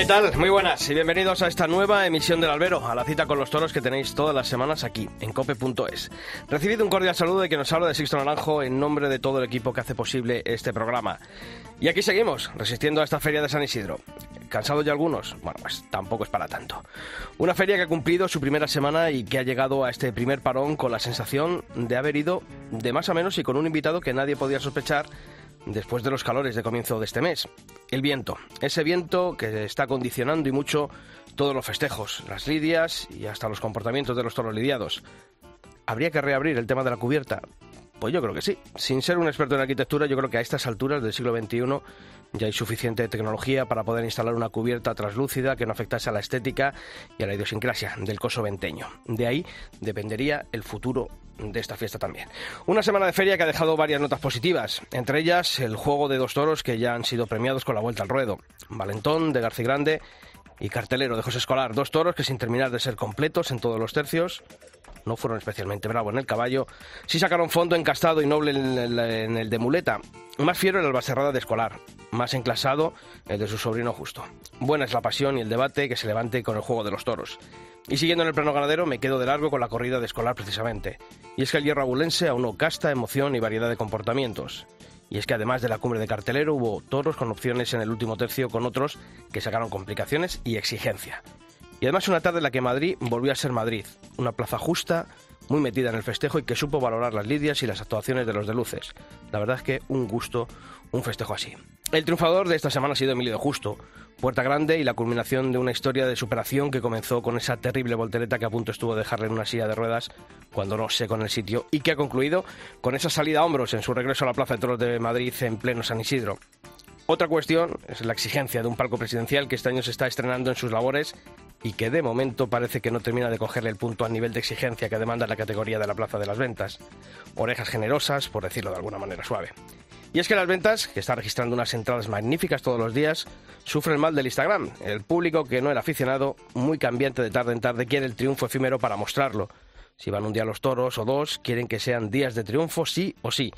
¿Qué tal? Muy buenas y bienvenidos a esta nueva emisión del Albero, a la cita con los toros que tenéis todas las semanas aquí, en cope.es. Recibid un cordial saludo de quien nos habla de Sixto Naranjo en nombre de todo el equipo que hace posible este programa. Y aquí seguimos, resistiendo a esta feria de San Isidro. ¿Cansados ya algunos? Bueno, pues tampoco es para tanto. Una feria que ha cumplido su primera semana y que ha llegado a este primer parón con la sensación de haber ido de más a menos y con un invitado que nadie podía sospechar después de los calores de comienzo de este mes. El viento, ese viento que está condicionando y mucho todos los festejos, las lidias y hasta los comportamientos de los toros lidiados. ¿Habría que reabrir el tema de la cubierta? Pues yo creo que sí. Sin ser un experto en arquitectura, yo creo que a estas alturas del siglo XXI ya hay suficiente tecnología para poder instalar una cubierta translúcida que no afectase a la estética y a la idiosincrasia del coso venteño. De ahí dependería el futuro de esta fiesta también. Una semana de feria que ha dejado varias notas positivas, entre ellas el juego de dos toros que ya han sido premiados con la vuelta al ruedo. Valentón de García Grande y Cartelero de José Escolar, dos toros que sin terminar de ser completos en todos los tercios, no fueron especialmente bravos en el caballo, sí sacaron fondo encastado y noble en el, en de muleta. Más fiero el albacerrada de Escolar, más enclasado el de su sobrino justo. Buena es la pasión y el debate que se levante con el juego de los toros. Y siguiendo en el plano ganadero, me quedo de largo con la corrida de escolar precisamente. Y es que el hierro abulense no casta emoción y variedad de comportamientos. Y es que además de la cumbre de cartelero hubo toros con opciones en el último tercio con otros que sacaron complicaciones y exigencia. Y además una tarde en la que Madrid volvió a ser Madrid, una plaza justa, muy metida en el festejo y que supo valorar las lidias y las actuaciones de los de luces. La verdad es que un gusto, un festejo así. El triunfador de esta semana ha sido Emilio de Justo, Puerta Grande y la culminación de una historia de superación que comenzó con esa terrible voltereta que a punto estuvo de dejarle en una silla de ruedas cuando no sé con el sitio y que ha concluido con esa salida a hombros en su regreso a la Plaza de Toros de Madrid en pleno San Isidro. Otra cuestión es la exigencia de un palco presidencial que este año se está estrenando en sus labores y que de momento parece que no termina de cogerle el punto al nivel de exigencia que demanda la categoría de la Plaza de las Ventas. Orejas generosas, por decirlo de alguna manera suave. Y es que las ventas, que está registrando unas entradas magníficas todos los días, sufren mal del Instagram. El público que no era aficionado, muy cambiante de tarde en tarde, quiere el triunfo efímero para mostrarlo. Si van un día los toros o dos, quieren que sean días de triunfo sí o sí.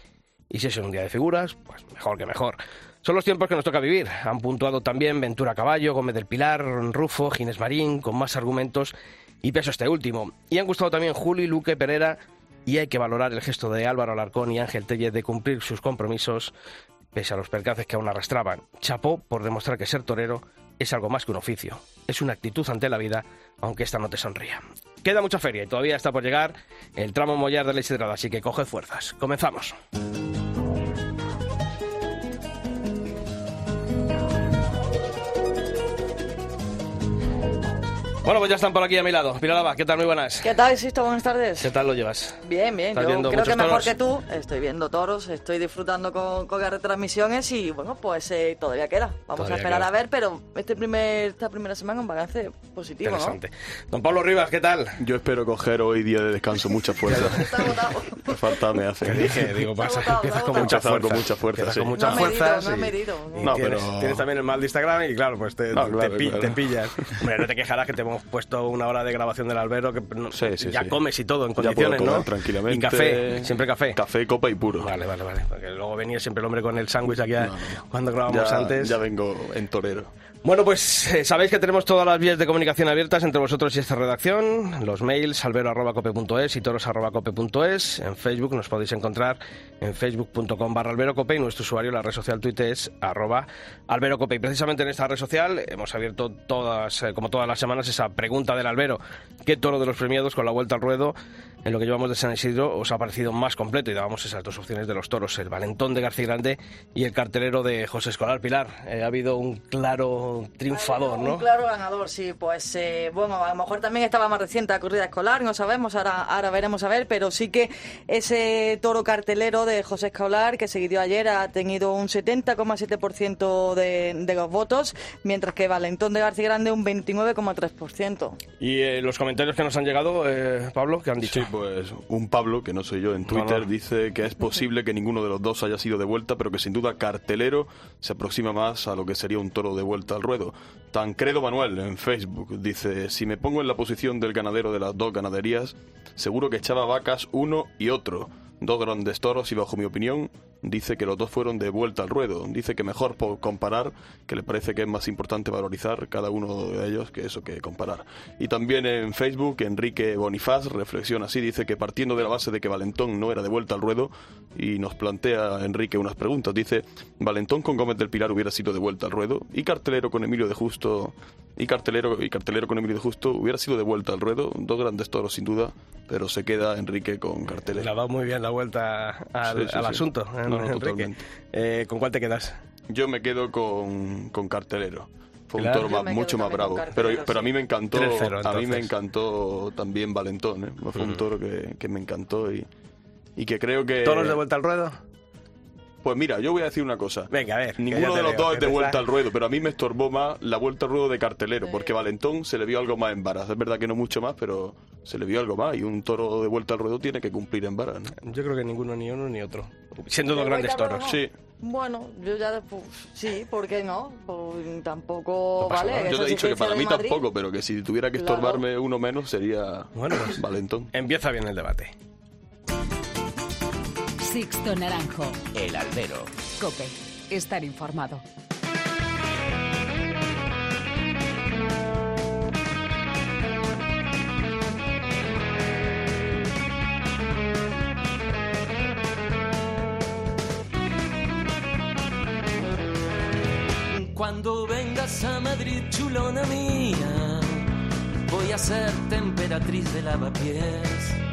Y si es un día de figuras, pues mejor que mejor. Son los tiempos que nos toca vivir. Han puntuado también Ventura Caballo, Gómez del Pilar, Rufo, Ginés Marín, con más argumentos y peso este último. Y han gustado también Juli, Luque, Pereira y hay que valorar el gesto de Álvaro Alarcón y Ángel Tellez de cumplir sus compromisos pese a los percances que aún arrastraban. Chapó por demostrar que ser torero es algo más que un oficio, es una actitud ante la vida, aunque esta no te sonría. Queda mucha feria y todavía está por llegar el tramo mollar de la Isedrada, así que coge fuerzas. Comenzamos. Bueno, pues ya están por aquí a mi lado. Pilar Lava, ¿qué tal? Muy buenas. ¿Qué tal, Sisto? Buenas tardes. ¿Qué tal lo llevas? Bien, bien. ¿Estás Yo creo que mejor toros? que tú. Estoy viendo toros, estoy disfrutando con, con las retransmisiones y, bueno, pues eh, todavía queda. Vamos Todavía a esperar queda. a ver, pero este primer, esta primera semana un balance positivo, ¿no? Interesante. Don Pablo Rivas, ¿qué tal? Yo espero coger hoy día de descanso mucha fuerza. Qué falta me hace. Te dije, digo, pasa, empiezas con mucha fuerza. con mucha fuerza, sí. con muchas No fuerzas. no medido. No, tienes, pero- tienes también el mal de Instagram y claro, pues te, No, te claro, pi- claro. te pillas. Hombre, no te quejarás que te hemos puesto una hora de grabación del albero que no- Sí, sí, ya sí. comes y todo en Ya puedo condiciones, comer ¿no? tranquilamente. Y café, siempre café. Café, copa y puro. Vale, vale, vale. Porque luego venía siempre el hombre con el sándwich aquí a- No, no. cuando grabamos ya, antes. ya vengo en torero. Bueno, pues eh, sabéis que tenemos todas las vías de comunicación abiertas entre vosotros y esta redacción. Los mails albero.cope.es y toros.cope.es. En Facebook nos podéis encontrar en facebook.com barra alberocope y nuestro usuario, la red social Twitter es arroba alberocope. Y precisamente en esta red social hemos abierto todas, eh, como todas las semanas, esa pregunta del albero. ¿Qué toro de los premiados con la vuelta al ruedo en lo que llevamos de San Isidro os ha parecido más completo? Y dábamos esas dos opciones de los toros, el valentón de García Grande y el cartelero de José Escolar Pilar. Eh, ha habido un claro triunfador, Un ¿no? claro ganador, sí. Pues eh, bueno, a lo mejor también estaba más reciente la corrida escolar, no sabemos, ahora, ahora veremos a ver, pero sí que ese toro cartelero de José Escolar que se dio ayer ha tenido un 70,7% de, de los votos, mientras que Valentón de García Grande un 29,3%. 100%. Y eh, los comentarios que nos han llegado, eh, Pablo, ¿qué han dicho? Sí, pues un Pablo, que no soy yo, en Twitter no. dice que es posible que ninguno de los dos haya sido de vuelta, pero que sin duda Cartelero se aproxima más a lo que sería un toro de vuelta ruedo. Tancredo Manuel en Facebook dice, si me pongo en la posición del ganadero de las dos ganaderías, seguro que echaba vacas uno y otro. Dos grandes toros y bajo mi opinión dice que los dos fueron de vuelta al ruedo. Dice que mejor por comparar, que le parece que es más importante valorizar cada uno de ellos que eso que comparar. Y también en Facebook Enrique Bonifaz reflexiona así, dice que partiendo de la base de que Valentón no era de vuelta al ruedo y nos plantea Enrique unas preguntas. Dice, Valentón con Gómez del Pilar hubiera sido de vuelta al ruedo y Cartelero con Emilio de Justo y Cartelero y Cartelero con Emilio de Justo hubiera sido de vuelta al ruedo. Dos grandes toros sin duda, pero se queda Enrique con Cartelero. Le ha dado muy bien la vuelta al, Sí, sí, al sí. asunto, No, en- no, Enrique. totalmente. Eh, ¿Con cuál te quedas? Yo me quedo con, con Cartelero. Fue un toro más- mucho más bravo. Cartelero, pero, pero a mí me encantó, 3-0, a mí me encantó también Valentón. ¿eh? Fue un toro que, que me encantó y, y que creo que... ¿Toros de vuelta al ruedo? Pues mira, yo voy a decir una cosa. Venga, a ver. Ninguno de los veo, dos es de vuelta al ruedo, pero a mí me estorbó más la vuelta al ruedo de cartelero, porque Valentón se le vio algo más en varas. Es verdad que no mucho más, pero se le vio algo más. Y un toro de vuelta al ruedo tiene que cumplir en varas. ¿no? Yo creo que ninguno, ni uno, ni otro. Siendo dos ¿De grandes toros. Sí, Bueno, yo ya, pues, sí, ¿por qué no? Pues, tampoco, No vale. yo te he dicho que para mí Madrid, tampoco, pero que si tuviera que Claro. estorbarme uno menos sería Bueno, pues- Valentón. Empieza bien el debate. Sixto Naranjo. El albero. Cope. Estar informado. Cuando vengas a Madrid, chulona mía, voy a ser temperatriz de lavapiés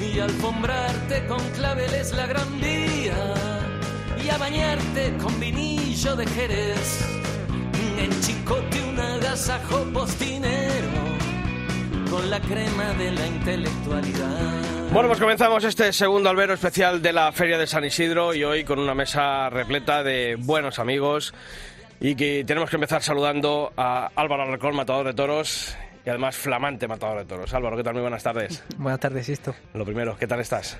y alfombrarte con claveles la gran vía y a bañarte con vinillo de Jerez. En chicote un agasajo postinero con la crema de la intelectualidad. Bueno, pues comenzamos este segundo albero especial de la Feria de San Isidro y hoy con una mesa repleta de buenos amigos y que tenemos que empezar saludando a Álvaro Alarcón, matador de toros y además flamante matador de toros. Álvaro, ¿qué tal? Muy buenas tardes. Buenas tardes, Sisto. Lo primero, ¿qué tal estás?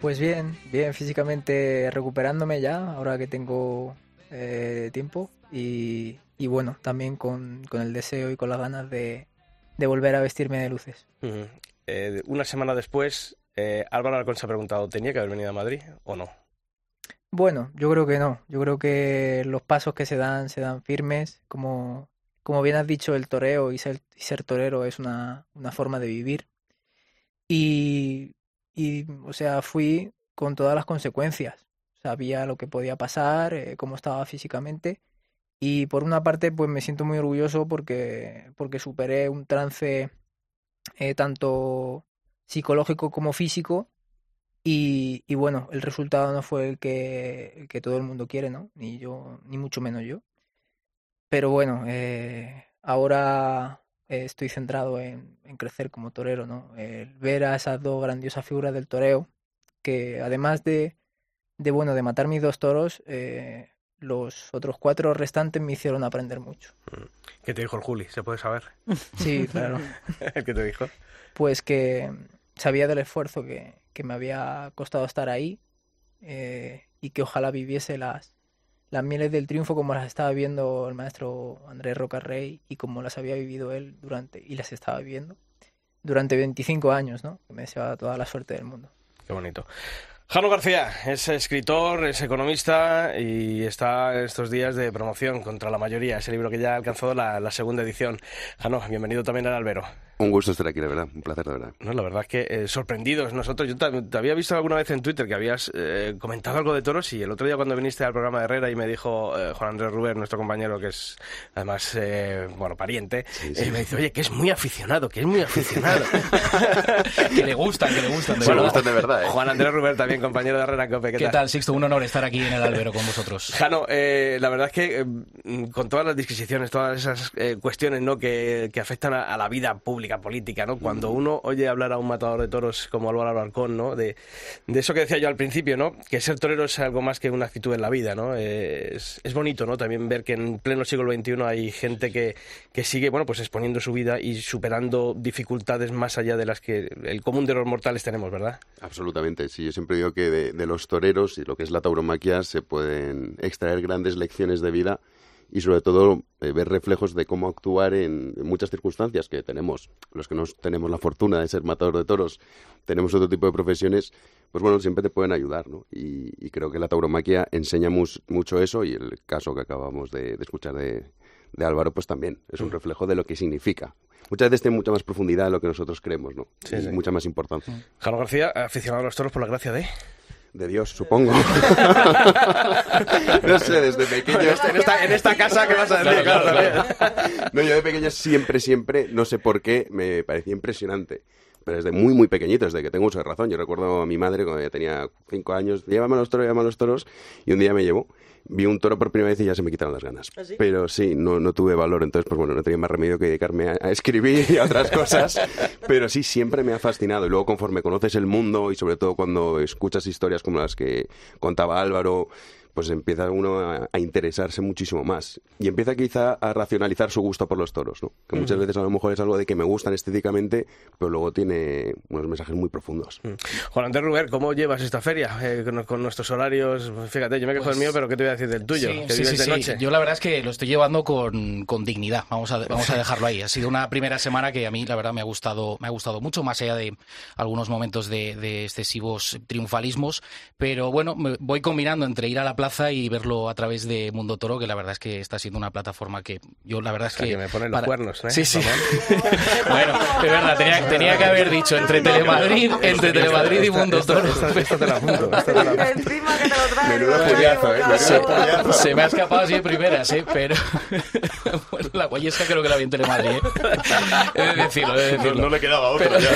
Pues bien, bien, físicamente recuperándome ya, ahora que tengo eh, tiempo. Y, y bueno, también con, con el deseo y con las ganas de, de volver a vestirme de luces. Eh, una semana después, eh, Álvaro Alarcón se ha preguntado, ¿tenía que haber venido a Madrid o no? Bueno, yo creo que no. Yo creo que los pasos que se dan se dan firmes. Como, como bien has dicho, el toreo y ser, torero es una, forma de vivir. Y, o sea, fui con todas las consecuencias. Sabía lo que podía pasar, eh, cómo estaba físicamente. Y por una parte, pues me siento muy orgulloso porque, porque superé un trance eh, tanto psicológico como físico. Y, y bueno, el resultado no fue el que, el que todo el mundo quiere, ¿no? Ni yo, ni mucho menos yo. Pero bueno, eh, ahora eh, estoy centrado en, en crecer como torero, ¿no? El ver a esas dos grandiosas figuras del toreo, que además de, de bueno, de matar mis dos toros, eh, los otros cuatro restantes me hicieron aprender mucho. ¿Qué te dijo el Juli? ¿Se puede saber? Sí, claro. ¿Qué te dijo? Pues que sabía del esfuerzo que, que me había costado estar ahí eh, y que ojalá viviese las, las mieles del triunfo como las estaba viendo el maestro Andrés Rocarrey y como las había vivido él durante y las estaba viviendo durante 25 años, ¿no? Me deseaba toda la suerte del mundo. Qué bonito. Jano García es escritor, es economista y está estos días de promoción contra la mayoría, ese libro que ya ha alcanzado la segunda edición. Jano, bienvenido también al albero. Un gusto estar aquí, de verdad. Un placer, de verdad. No, la verdad es que eh, sorprendidos nosotros. Yo te, te había visto alguna vez en Twitter que habías eh, comentado algo de toros y el otro día cuando viniste al programa de Herrera y me dijo eh, Juan Andrés Ruber, nuestro compañero que es además, eh, bueno, pariente, Sí, eh, sí. me dice, oye, que es muy aficionado, que es muy aficionado. que le gustan, que le gustan. de Sí, verdad. gustan de verdad, ¿eh? Juan Andrés Ruber también, compañero de Herrera Cope. ¿Qué, ¿Qué tal, Sixto? Un honor estar aquí en el albero con vosotros. Jano, eh, la verdad es que eh, con todas las disquisiciones, todas esas eh, cuestiones ¿no? que, que afectan a, a la vida pública política, ¿no? Cuando uno oye hablar a un matador de toros como Álvaro Alarcón, ¿no? De, de eso que decía yo al principio, ¿no? Que ser torero es algo más que una actitud en la vida, ¿no? Es, es bonito, ¿no? También ver que en pleno siglo XXI hay gente que, que sigue, bueno, pues exponiendo su vida y superando dificultades más allá de las que el común de los mortales tenemos, ¿verdad? Absolutamente, sí. Yo siempre digo que de, de los toreros y lo que es la tauromaquia se pueden extraer grandes lecciones de vida y sobre todo eh, ver reflejos de cómo actuar en, en muchas circunstancias que tenemos. Los que no tenemos la fortuna de ser matador de toros, tenemos otro tipo de profesiones, pues bueno, siempre te pueden ayudar, ¿no? Y, y creo que la tauromaquia enseña mus- mucho eso y el caso que acabamos de, de escuchar de, de Álvaro, pues también es un reflejo de lo que significa. Muchas veces tiene mucha más profundidad de lo que nosotros creemos, ¿no? Sí, mucha más importancia. Carlos García, aficionado a los toros por la gracia de... De Dios, supongo. no sé, desde pequeño. En esta, en esta casa, ¿qué vas a decir? Claro, claro? No, yo de pequeño siempre, siempre, no sé por qué, me parecía impresionante. Pero desde muy, muy pequeñito, desde que tengo uso de razón. Yo recuerdo a mi madre cuando ya tenía cinco años, llévame a los toros, llévame a los toros, y un día me llevó. Vi un toro por primera vez y ya se me quitaron las ganas. ¿Ah, sí? Pero sí, no, no tuve valor, entonces pues bueno, no tenía más remedio que dedicarme a, a escribir y a otras cosas. Pero sí, siempre me ha fascinado. Y luego conforme conoces el mundo y sobre todo cuando escuchas historias como las que contaba Álvaro, pues empieza uno a, a interesarse muchísimo más. Y empieza quizá a racionalizar su gusto por los toros, ¿no? Que muchas veces a lo mejor es algo de que me gustan estéticamente, pero luego tiene unos mensajes muy profundos. Juan Andrés Ruber, ¿cómo llevas esta feria? Eh, con, con nuestros horarios, fíjate, yo me quejo Pues- del mío, pero ¿qué te voy a decir del tuyo? Sí, que sí, vives sí, de sí. noche. Yo la verdad es que lo estoy llevando con, con dignidad. Vamos a, vamos a dejarlo ahí. Ha sido una primera semana que a mí la verdad me ha gustado, me ha gustado mucho, más allá de algunos momentos de, de excesivos triunfalismos. Pero bueno, me voy combinando entre ir a la plaza y verlo a través de Mundo Toro, que la verdad es que está siendo una plataforma que yo la verdad es O sea, que, que me ponen los cuernos, ¿eh? Sí, sí. bueno, es verdad, tenía, tenía que haber dicho entre Telemadrid, entre Telemadrid y Mundo Toro. Esta te apunto. apunto. Encima que te lo traen. Menudo no, puñazo, ¿eh? no, no. Se me ha escapado así de primeras, ¿eh? Pero bueno, la guayesca creo que la vi en Telemadrid, ¿eh? He de decirlo, he de No, decirlo. no le quedaba otra ya.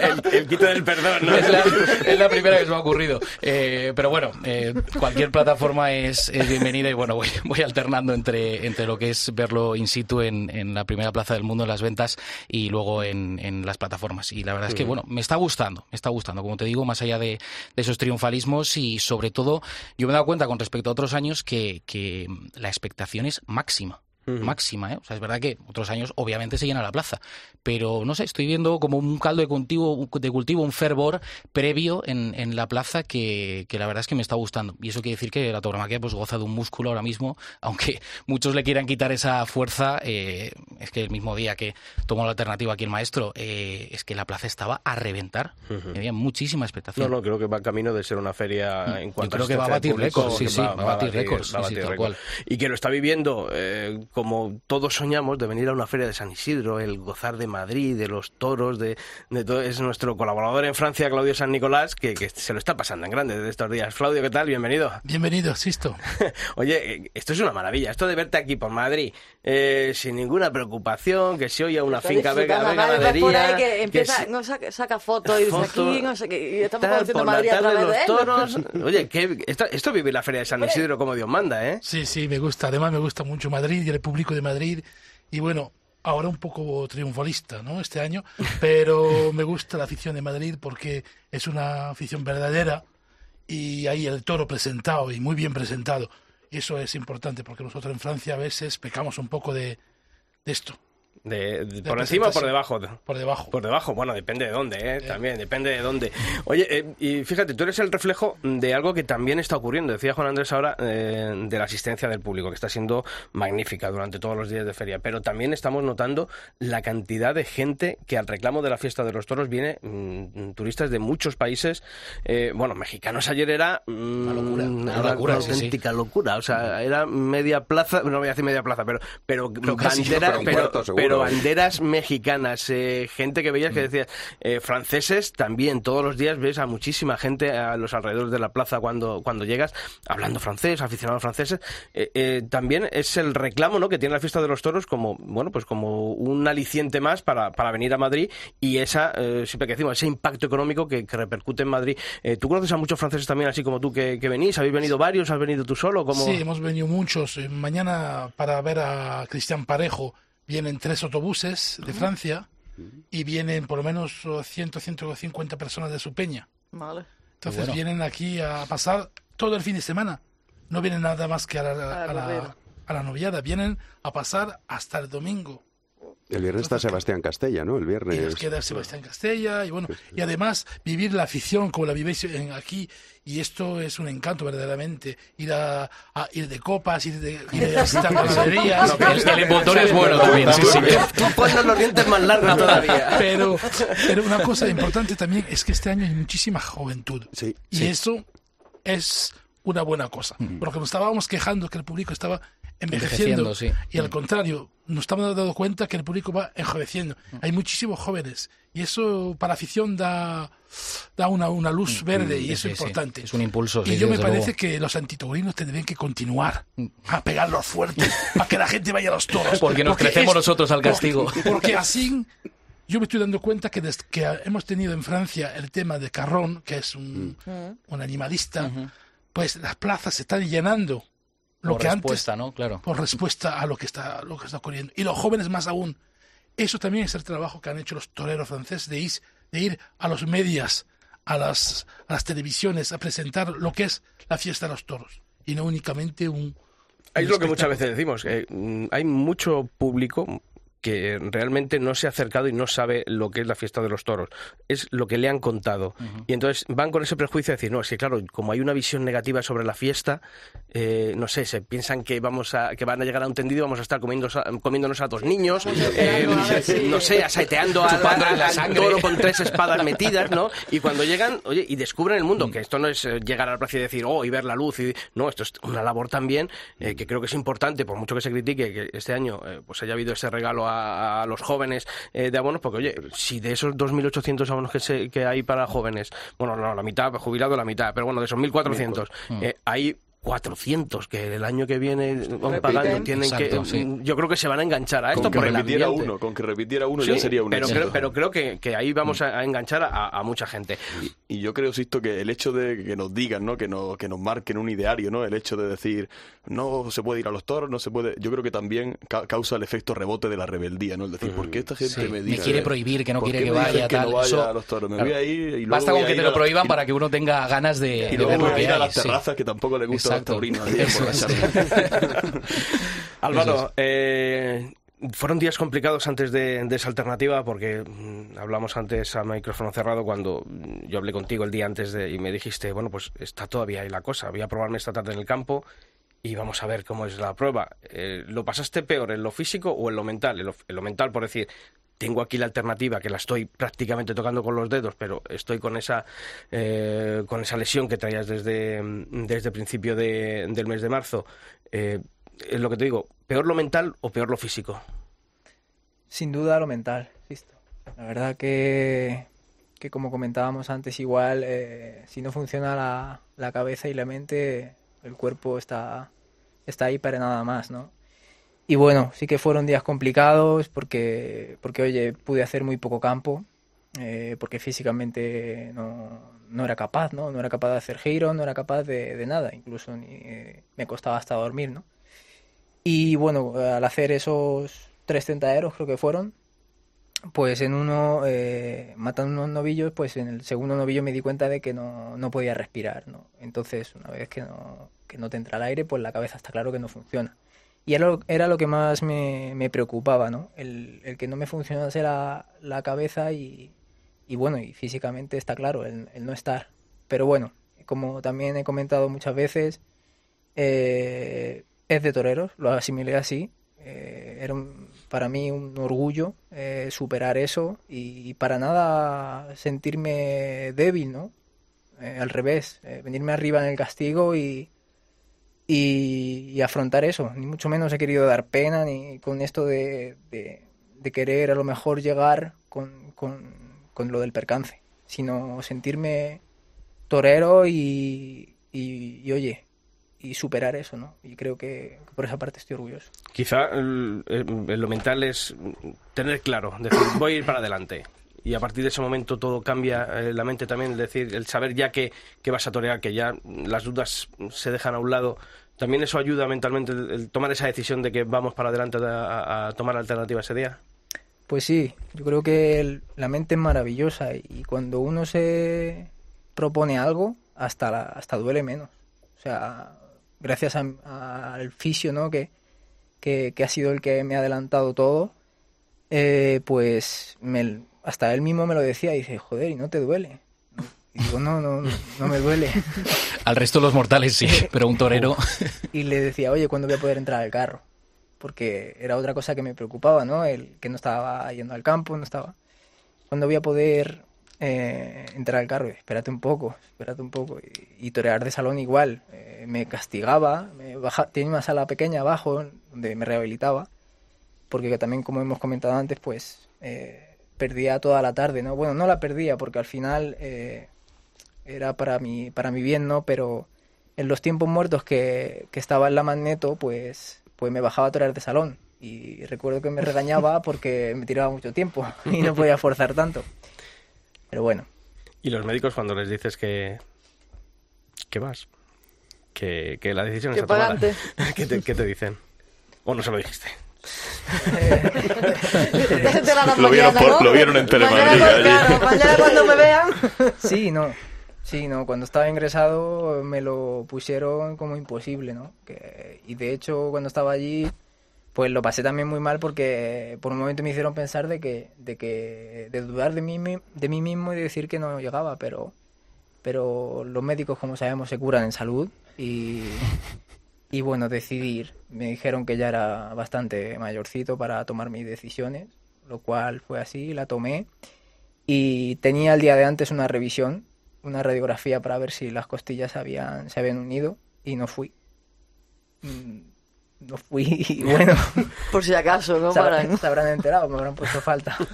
El, el quito del perdón, ¿no? Es la, es la primera que se me ha ocurrido. Eh, pero bueno, eh, cualquier plataforma es, es bienvenida y bueno, voy, voy alternando entre, entre lo que es verlo in situ en, en la primera plaza del mundo en las ventas y luego en, en las plataformas. Y la verdad es que, bueno, me está gustando, me está gustando, como te digo, más allá de, de esos triunfalismos y sobre todo, yo me he dado cuenta con respecto a otros años que, que la expectación es máxima máxima, ¿eh? O sea, es verdad que otros años obviamente se llena la plaza, pero no sé, estoy viendo como un caldo de cultivo, de cultivo un fervor previo en, en la plaza que, que la verdad es que me está gustando. Y eso quiere decir que la tauromaquia pues goza de un músculo ahora mismo, aunque muchos le quieran quitar esa fuerza, eh, es que el mismo día que tomó la alternativa aquí el maestro, eh, es que la plaza estaba a reventar, había muchísima expectación. No, no, creo que va camino de ser una feria en Yo cuanto creo que va a batir récords, sí, sí, va a batir récords, sí, sí, tal cual. Y que lo está viviendo eh, como todos soñamos de venir a una feria de San Isidro, el gozar de Madrid, de los toros, de, de todo. Es nuestro colaborador en Francia, Claudio San Nicolás, que, que se lo está pasando en grande de estos días. Claudio, ¿qué tal? Bienvenido. Bienvenido, Sisto. Oye, esto es una maravilla, esto de verte aquí por Madrid, eh, sin ninguna preocupación, que si oye a una finca vega, vega ganadería, que empieza, si- no saca, saca fotos y dice Foto, aquí, no sé qué, y estamos tal, por la Madrid a través de los él. toros. Oye, que esto, esto vive la feria de San Isidro como Dios manda, ¿eh? Sí, sí, me gusta. Además, me gusta mucho Madrid y el público de Madrid. Y bueno, ahora un poco triunfalista, ¿no? Este año. Pero me gusta la afición de Madrid porque es una afición verdadera y ahí el toro presentado y muy bien presentado. Y eso es importante porque nosotros en Francia a veces pecamos un poco de, de esto, De, ¿Por encima o por debajo? por debajo. Por debajo, bueno, depende de dónde, ¿eh? También, depende de dónde. Oye, eh, y fíjate, tú eres el reflejo de algo que también está ocurriendo. Decía Juan Andrés ahora eh, de la asistencia del público, que está siendo magnífica durante todos los días de feria. Pero también estamos notando la cantidad de gente que al reclamo de la fiesta de los toros viene, mm, turistas de muchos países. Eh, bueno, mexicanos ayer era. mm, Una locura, una una locura, sí, sí. auténtica locura. O sea, era media plaza, no voy a decir media plaza, pero, pero, casi, pero un pero, pero banderas mexicanas, eh, gente que veías que decías, eh, franceses también, todos los días ves a muchísima gente a los alrededores de la plaza cuando, cuando llegas, hablando francés, aficionados franceses. Eh, eh, también es el reclamo ¿no? que tiene la fiesta de los toros como, bueno, pues como un aliciente más para, para venir a Madrid y esa, eh, siempre que decimos, ese impacto económico que, que repercute en Madrid. ¿Tú conoces a muchos franceses también, así como tú, que, que venís? ¿Habéis venido varios? ¿Has venido tú solo? como Sí, hemos venido muchos. Mañana para ver a Cristian Parejo vienen tres autobuses de Francia y vienen por lo menos 100, 150 personas de su peña. Vale. Entonces Bueno. vienen aquí a pasar todo el fin de semana. No vienen nada más que a la, a la- corrida. a la noviada, vienen a pasar hasta el domingo. El viernes está Sebastián Castella, ¿no? El Y viernes. nos queda Sebastián Castella y bueno, y además vivir la afición como la vivéis en- aquí y esto es un encanto verdaderamente. Ir a, a- ir de copas, ir de, ir de. El, el envoltorio es bueno también, sí, sí. Tú pones los dientes más largos todavía. Pero, pero una cosa importante también es que este año hay muchísima juventud. Sí, Y eso es una buena cosa. Porque nos estábamos quejando que el público estaba envejeciendo. Envejeciendo, sí. Y al contrario, nos estamos dando cuenta que el público va envejeciendo. Hay muchísimos jóvenes. Y eso para la afición da, da una, una luz verde y sí, eso es sí. importante. Es un impulso, Y yo me parece luego. que los antitaurinos tendrían que continuar a pegarlos fuerte para que la gente vaya a los toros. Porque nos crecemos nosotros al castigo. Porque, porque así yo me estoy dando cuenta que desde que hemos tenido en Francia el tema de Carrón, que es un, un animalista, pues las plazas se están llenando. Lo Por que respuesta, antes, ¿no? Claro. por respuesta a lo que está lo que está ocurriendo. Y los jóvenes más aún. Eso también es el trabajo que han hecho los toreros franceses de ir, de ir a los medias, a las, a las televisiones, a presentar lo que es la fiesta de los toros. Y no únicamente un... Es un lo que muchas veces decimos. mm, hay mucho público que realmente no se ha acercado y no sabe lo que es la fiesta de los toros. Es lo que le han contado. Y entonces van con ese prejuicio de decir, no, es que claro, como hay una visión negativa sobre la fiesta, eh, no sé, se piensan que vamos a, que van a llegar a un tendido y vamos a estar comiendo, comiéndonos a dos niños, eh, a no sé, asaeteando Chupándole la sangre. toro con tres espadas metidas, ¿no? Y cuando llegan, oye, y descubren el mundo, que esto no es eh, llegar a la plaza y decir, oh, y ver la luz, y no, esto es una labor también eh, que creo que es importante, por mucho que se critique que este año eh, pues haya habido ese regalo a, a los jóvenes eh, de abonos, porque oye, si de esos 2.800 abonos que, se, que hay para jóvenes, bueno, no, la mitad, jubilado la mitad, pero bueno, de esos 1.400, eh, hay 400 que el año que viene van pagando tienen Exacto, que sí. yo creo que se van a enganchar a esto Con que por repitiera uno, con que repitiera uno Sí, ya sería un pero éxito. creo, pero creo que, que ahí vamos a, a enganchar a, a mucha gente. Y yo creo, Sisto, que el hecho de que nos digan, ¿no? Que nos, que nos marquen un ideario, ¿no? El hecho de decir, no se puede ir a los toros, no se puede... Yo creo que también ca- causa el efecto rebote de la rebeldía, ¿no? El decir, ¿por qué esta gente Sí, me me dice... quiere prohibir, que no ¿por quiere que vaya, que tal? no vaya Eso- a los toros? Me claro. voy a ir y luego Basta con que te lo prohíban para que uno tenga ganas de, Y de luego ver voy lo a que ir a las terrazas que tampoco le gustan a los Exacto. es. emborracharse. Álvaro, eh, fueron días complicados antes de, de esa alternativa porque mm, hablamos antes a micrófono cerrado cuando mm, yo hablé contigo el día antes de, y me dijiste, bueno, pues está todavía ahí la cosa, voy a probarme esta tarde en el campo y vamos a ver cómo es la prueba. Eh, ¿Lo pasaste peor en lo físico o en lo mental? En lo, en lo mental, por decir, tengo aquí la alternativa que la estoy prácticamente tocando con los dedos, pero estoy con esa eh, con esa lesión que traías desde, desde principio de- del mes de marzo. Eh, es lo que te digo, ¿peor lo mental o peor lo físico? Sin duda lo mental, listo. La verdad que, que como comentábamos antes, igual eh, si no funciona la, la cabeza y la mente, el cuerpo está, está ahí para nada más, ¿no? Y bueno, sí que fueron días complicados porque, porque oye, pude hacer muy poco campo, eh, porque físicamente no, no era capaz, ¿no? No era capaz de hacer giro, no era capaz de, de nada, incluso ni, me costaba hasta dormir, ¿no? Y bueno, al hacer esos tres tentaderos, creo que fueron, pues en uno, eh, matando unos novillos, pues en el segundo novillo me di cuenta de que no, no podía respirar, ¿no? Entonces, una vez que no, que no te entra el aire, pues la cabeza está claro que no funciona. Y era lo, era lo que más me, me preocupaba, ¿no? El, el que no me funcionase la, la cabeza y, y bueno, y físicamente está claro, el, el no estar. Pero bueno, como también he comentado muchas veces, eh, es de toreros, lo asimilé así. Eh, era un- para mí un orgullo eh, superar eso y, para nada sentirme débil, ¿no? Al revés, venirme arriba en el castigo y, y, afrontar eso. Ni mucho menos he querido dar pena ni con esto de, de- querer a lo mejor llegar con, con- con lo del percance, sino sentirme torero y, y- oye, y superar eso, ¿no? Y creo que, por esa parte estoy orgulloso. Quizá el- el- lo mental es tener claro, decir, voy a ir para adelante. Y a partir de ese momento todo cambia, eh, la mente también, es decir, el saber ya que, que vas a torear, que ya las dudas se dejan a un lado. También eso ayuda mentalmente, el, tomar esa decisión de que vamos para adelante a, a tomar alternativa ese día. Pues sí, yo creo que la mente es maravillosa y cuando uno se propone algo, hasta, la- hasta duele menos. O sea, gracias a- al fisio, ¿no? Que, que, que ha sido el que me ha adelantado todo, eh, pues me- hasta él mismo me lo decía y dice, joder, ¿y no te duele? Y digo, no, no, no, me duele. Al resto de los mortales sí, pero un torero. Y le decía, oye, ¿cuándo voy a poder entrar al carro? Porque era otra cosa que me preocupaba, ¿no? El que no estaba yendo al campo, no estaba. ¿Cuándo voy a poder eh, entrar al carro? Y, espérate un poco, espérate un poco. Y, y torear de salón igual. eh, me castigaba, me baja, tenía una sala pequeña abajo donde me rehabilitaba. Porque también, como hemos comentado antes, pues eh, perdía toda la tarde, ¿no? Bueno, no la perdía porque al final eh, era para mi, para mi bien, ¿no? Pero en los tiempos muertos que, que estaba en la Magneto, pues, pues me bajaba a torear de salón. Y recuerdo que me regañaba porque me tiraba mucho tiempo y no podía forzar tanto. Pero bueno, Y los médicos cuando les dices que... que vas? Que, que la decisión Que está tomada. ¿Qué te, qué te dicen? ¿O no se lo dijiste? De la Lo vieron por- ¿no? lo vieron en Telemadrid Mañana, allí. claro, mañana cuando me vean. sí, no. Sí, no, cuando estaba ingresado me lo pusieron como imposible, ¿no? Que, y de hecho cuando estaba allí, pues lo pasé también muy mal porque por un momento me hicieron pensar de que, de que, de dudar de mí, mi- de mí mismo y decir que no llegaba, pero, pero los médicos, como sabemos, se curan en salud y, y bueno, decidir. Me dijeron que ya era bastante mayorcito para tomar mis decisiones, lo cual fue así, la tomé y tenía el día de antes una revisión, una radiografía para ver si las costillas habían, se habían unido y no fui. Mm, No fui y bueno, Por si acaso, ¿no? se Para, habrán, se habrán enterado, me habrán puesto falta.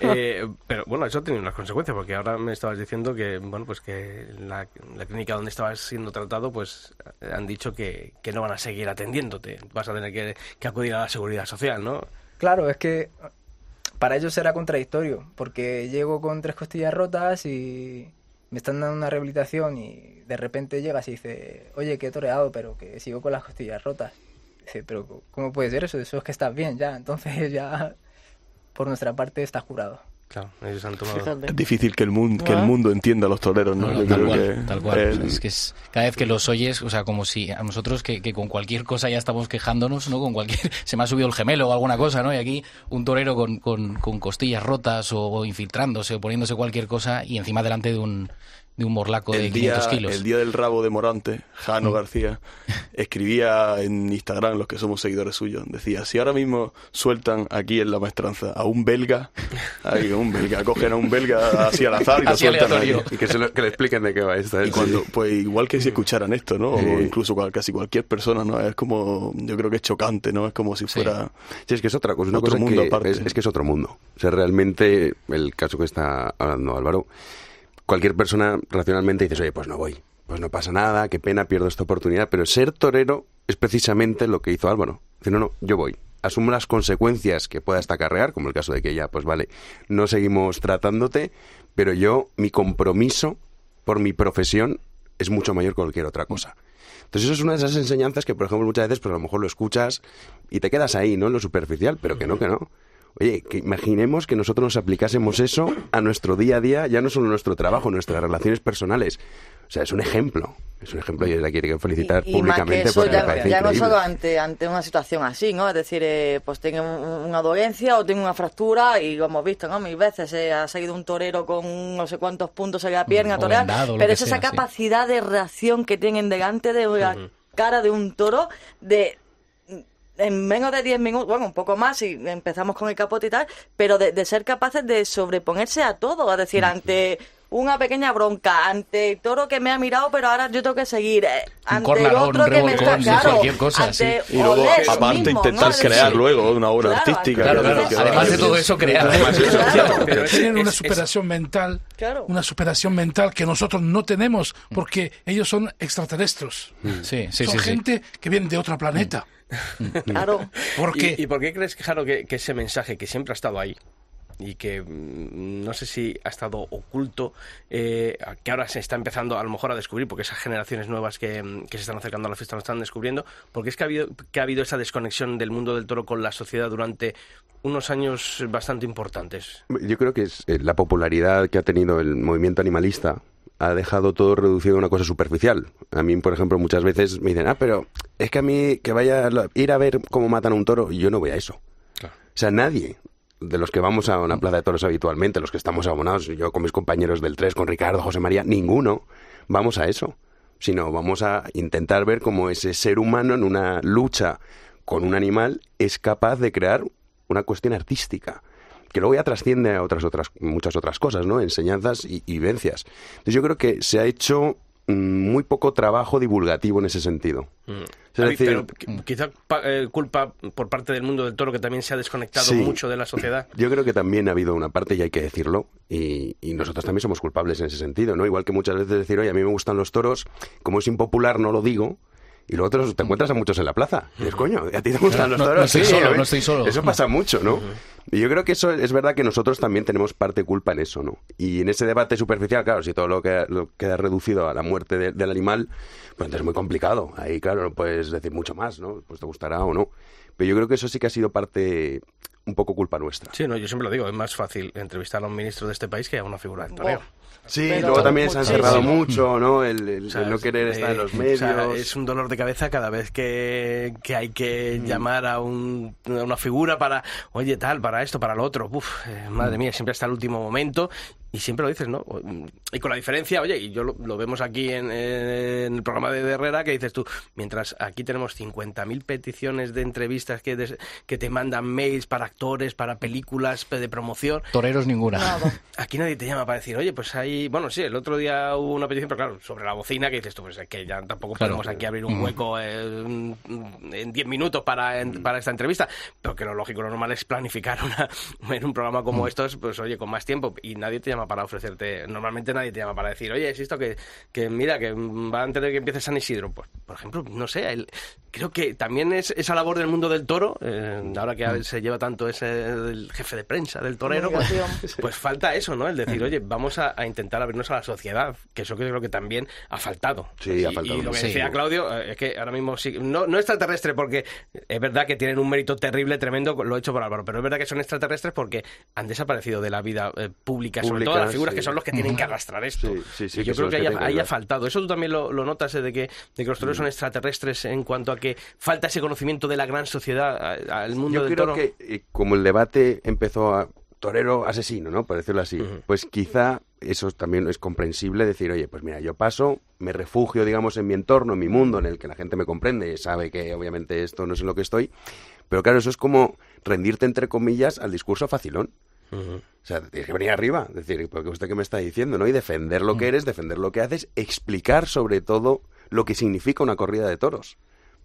Eh, pero bueno, eso tiene unas consecuencias, porque ahora me estabas diciendo que, bueno, pues que la, la clínica donde estabas siendo tratado, pues han dicho que, que no van a seguir atendiéndote. Vas a tener que, que acudir a la seguridad social, ¿no? Claro, es que para ellos será contradictorio, porque llego con tres costillas rotas y me están dando una rehabilitación y de repente llegas y dice, oye, que he toreado, pero que sigo con las costillas rotas. Dice, pero ¿cómo puede ser eso? Eso es que estás bien ya, entonces ya por nuestra parte estás curado. Claro, ellos han tomado... Es difícil que el mundo, que el Ah. mundo entienda a los toreros, ¿no? No, no, Yo tal creo cual, que tal cual. el- es que es, cada vez que los oyes, o sea, como si a nosotros que, que con cualquier cosa ya estamos quejándonos, ¿no? Con cualquier, se me ha subido el gemelo o alguna cosa, ¿no? Y aquí un torero con, con, con costillas rotas o, o infiltrándose o poniéndose cualquier cosa y encima delante de un, de un morlaco de el día, 500 kilos. el día del rabo de Morante, Jano Mm. García, escribía en Instagram, los que somos seguidores suyos, decía, si ahora mismo sueltan aquí en la maestranza a un belga, ahí, un belga, cogen a un belga así al azar y lo sueltan ahí. Y que, se lo- que le expliquen de qué va esto. ¿eh? Y cuando, pues igual que si escucharan esto, ¿no? O Sí. incluso cual- casi cualquier persona, ¿no? Es como, yo creo que es chocante, ¿no? Es como si fuera... Sí, es que es otra cosa. Una Otro cosa mundo que aparte. Es, es que es otro mundo. O sea, realmente, el caso que está hablando Álvaro, cualquier persona racionalmente dices, oye, pues no voy. Pues no pasa nada, qué pena, pierdo esta oportunidad. Pero ser torero es precisamente lo que hizo Álvaro. Dice, no, no, yo voy. Asumo las consecuencias que pueda esta acarrear, como el caso de que ya, pues vale, no seguimos tratándote, pero yo, mi compromiso por mi profesión es mucho mayor que cualquier otra cosa. Entonces eso es una de esas enseñanzas que, por ejemplo, muchas veces pues a lo mejor lo escuchas y te quedas ahí, ¿no? En lo superficial, pero que no, que no. Oye, que imaginemos que nosotros nos aplicásemos eso a nuestro día a día, ya no solo nuestro trabajo, nuestras relaciones personales. O sea, es un ejemplo. Es un ejemplo y desde aquí hay que felicitar Y- y más que públicamente eso, porque me ya, parece ya no increíble. solo ante, ante una situación así, ¿no? Es decir, eh, pues tengo un- una dolencia o tengo una fractura y lo hemos visto, ¿no? Mil veces eh, ha seguido un torero con no sé cuántos puntos en la pierna torear, pero es esa sí. capacidad de reacción que tienen delante de la cara de un toro de en menos de 10 minutos, bueno, un poco más y empezamos con el capote y tal, pero de, de ser capaces de sobreponerse a todo, es decir, ante una pequeña bronca, ante el toro que me ha mirado, pero ahora yo tengo que seguir, eh, Un ante el cornalón, otro un que me está revolcón, claro, cualquier cosa, ante sí. Y luego, aparte, mismo, ¿no? intentar decir, crear luego una obra claro, artística. Claro, claro. Además de todo eso, crear. Pero Tienen una es- superación mental, una superación mental que nosotros no tenemos, porque ellos son extraterrestres. Sí, sí, son sí, sí. gente que viene de otro planeta. Claro. ¿Por qué? ¿Y, y por qué crees, Jaro, que, que ese mensaje que siempre ha estado ahí y que mm, no sé si ha estado oculto, eh, que ahora se está empezando a lo mejor a descubrir, porque esas generaciones nuevas que, mm, que se están acercando a la fiesta lo están descubriendo, porque es que ha habido, que ha habido esa desconexión del mundo del toro con la sociedad durante unos años bastante importantes. Yo creo que es eh, la popularidad que ha tenido el movimiento animalista ha dejado todo reducido a una cosa superficial. A mí, por ejemplo, muchas veces me dicen, ah, pero es que a mí que vaya a ir a ver cómo matan a un toro, yo no voy a eso. O sea, nadie de los que vamos a una plaza de toros habitualmente, los que estamos abonados, yo con mis compañeros del 3, con Ricardo, José María, ninguno vamos a eso, sino vamos a intentar ver cómo ese ser humano en una lucha con un animal es capaz de crear una cuestión artística que luego ya trasciende a otras otras muchas otras cosas, ¿no? Enseñanzas y, y vivencias. Entonces yo creo que se ha hecho muy poco trabajo divulgativo en ese sentido. Mm. Es David, decir, pero qu- quizá eh, culpa por parte del mundo del toro que también se ha desconectado Sí. mucho de la sociedad. Yo creo que también ha habido una parte, y hay que decirlo, y, y nosotros también somos culpables en ese sentido, ¿no? Igual que muchas veces decir, oye, a mí me gustan los toros, como es impopular no lo digo, y luego te, los- te encuentras a muchos en la plaza. Y dices, coño, ¿a ti te gustan los No- no toros? estoy Sí, solo, mí- no estoy solo. Eso pasa mucho, ¿no? Y yo creo que eso es verdad que nosotros también tenemos parte culpa en eso, ¿no? Y en ese debate superficial, claro, si todo lo que lo queda reducido a la muerte de- del animal, pues entonces es muy complicado. Ahí, claro, no puedes decir mucho más, ¿no? Pues te gustará o no. Pero yo creo que eso sí que ha sido parte, un poco culpa nuestra. Sí, no, yo siempre lo digo, es más fácil entrevistar a un ministro de este país que a una figura del toreo. Sí, Pero luego también se han muchísimo. cerrado mucho, ¿no? El, el- O sea, el no querer estar en eh, los o medios. sea, es un dolor de cabeza cada vez que, que hay que Mm. llamar a, un- a una figura para, oye, tal, para esto, para lo otro. Uf, eh, Mm. madre mía, siempre hasta el último momento. Y siempre lo dices, ¿no? Y con la diferencia, oye, y yo lo, lo vemos aquí en, en el programa de Herrera, que dices tú, mientras aquí tenemos 50.000 peticiones de entrevistas que, des- que te mandan mails para actores, para películas de promoción, Toreros ninguna. Aquí nadie te llama para decir, oye, pues hay. Bueno, sí, el otro día hubo una petición, pero claro, sobre la bocina, que dices tú, pues es que ya tampoco Claro. podemos aquí abrir un Mm. hueco en en 10 minutos para, en- para esta entrevista. Pero que lo lógico, lo normal es planificar una, en un programa como Mm. estos, pues oye, con más tiempo. Y nadie te llama para ofrecerte. Normalmente nadie te llama para decir, oye, es esto que, que mira, que va antes de que empiece San Isidro. Pues, por ejemplo, no sé, el- creo que también es esa labor del mundo del toro, eh, ahora que Mm. se lleva tanto ese del jefe de prensa del torero, pues, pues falta eso, ¿no? El decir, oye, vamos a, a intentar abrirnos a la sociedad, que eso creo que también ha faltado. Sí, ha Y- faltado Y, lo que decía Sí. Claudio, eh, es que ahora mismo sí, no, no extraterrestre, porque es verdad que tienen un mérito terrible, tremendo, lo hecho por Álvaro, pero es verdad que son extraterrestres porque han desaparecido de la vida eh, pública, sobre Pública, todo las figuras sí. que son los que tienen que arrastrar esto. Sí, sí, sí, y yo creo que que ha- ha ayudar. faltado. Eso tú también lo, lo notas eh, de que, de que los toreros son extraterrestres en cuanto a que falta ese conocimiento de la gran sociedad, al mundo Yo del creo toro. que eh, como el debate empezó a torero asesino, ¿no? Por decirlo así, pues quizá eso también es comprensible decir, oye, pues mira, yo paso, me refugio, digamos, en mi entorno, en mi mundo, en el que la gente me comprende, sabe que obviamente esto no es en lo que estoy, pero claro, eso es como rendirte entre comillas al discurso facilón. O sea, tienes que venir arriba, decir, porque usted qué me está diciendo, ¿no? Y defender lo que eres, defender lo que haces, explicar sobre todo lo que significa una corrida de toros.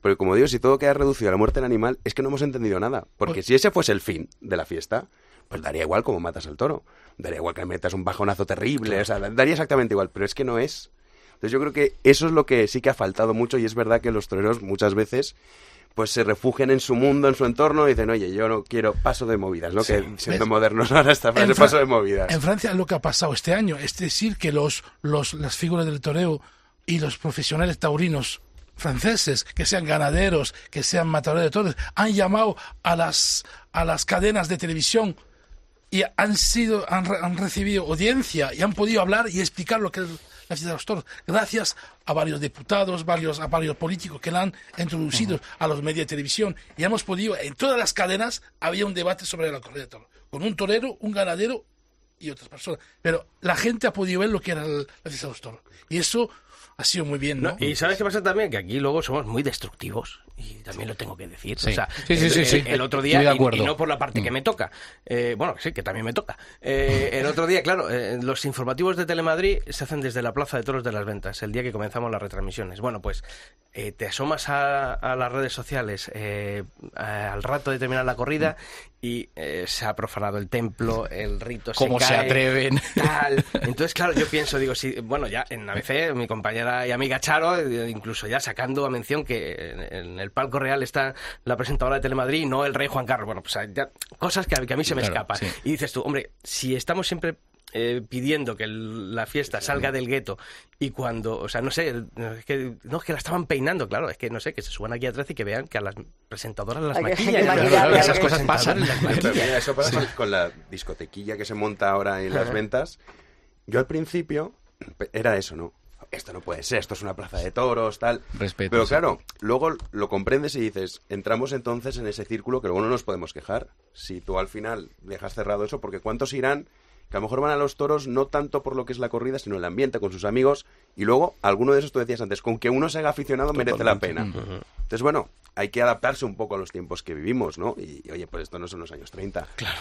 Porque como digo, si todo queda reducido a la muerte del animal, es que no hemos entendido nada. Porque Pues- si ese fuese el fin de la fiesta, pues daría igual como matas al toro. Daría igual que le metas un bajonazo terrible, o sea, daría exactamente igual, pero es que no es. Entonces yo creo que eso es lo que sí que ha faltado mucho y es verdad que los toreros muchas veces pues se refugian en su mundo, en su entorno y dicen, oye, yo no quiero paso de movidas, ¿no? que siendo modernos ahora En Fra- paso de movidas. En Francia lo que ha pasado este año es decir que los, los, las figuras del toreo y los profesionales taurinos franceses, que sean ganaderos, que sean matadores de toros, han llamado a las, a las cadenas de televisión y han sido han, han recibido audiencia y han podido hablar y explicar lo que es la fiesta de los toros gracias a varios diputados varios a varios políticos que la han introducido a los medios de televisión y hemos podido en todas las cadenas había un debate sobre la corrida de toros con un torero un ganadero y otras personas pero la gente ha podido ver lo que era la fiesta de los toros. Y eso ha sido muy bien ¿no? No, y sabes qué pasa también que aquí luego somos muy destructivos y también lo tengo que decir Sí. o sea, Sí, sí, el, otro día y- y, no por la parte que me toca Eh, bueno sí que también me toca Eh, el otro día claro eh, los informativos de Telemadrid se hacen desde la Plaza de Toros de las Ventas el día que comenzamos las retransmisiones bueno pues eh, te asomas a, a las redes sociales eh, al rato de terminar la corrida y eh, se ha profanado el templo el rito ¿Cómo se atreven? tal. Entonces, claro, yo pienso, digo, sí, bueno, ya en ABC, mi compañera y amiga Charo, incluso ya sacando a mención que en, en el palco real está la presentadora de Telemadrid, no el rey Juan Carlos. Bueno, pues ya cosas que, a- que a mí se me Claro, escapan. sí. Y dices tú, hombre, si estamos siempre eh, pidiendo que el- la fiesta salga del gueto y cuando, o sea, no sé, es que, no, es que la estaban peinando, claro, es que no sé, que se suban aquí a 13 y que vean que a las presentadoras las maquillan. Claro, esas cosas pasan. Mira, eso pasa con, con la discotequilla que se monta ahora en las ventas. Yo al principio era eso, ¿no? Esto no puede ser, esto es una plaza de toros, tal. Respeto, Pero claro, luego lo comprendes y dices, entramos entonces en ese círculo que luego no nos podemos quejar. Si tú al final dejas cerrado eso, porque ¿cuántos irán? Que a lo mejor van a los toros no tanto por lo que es la corrida, sino el ambiente con sus amigos. Y luego, alguno de esos tú decías antes, con que uno se haga aficionado merece la pena. Entonces, bueno, hay que adaptarse un poco a los tiempos que vivimos, ¿no? Y, oye, pues esto no son los años 30. Claro,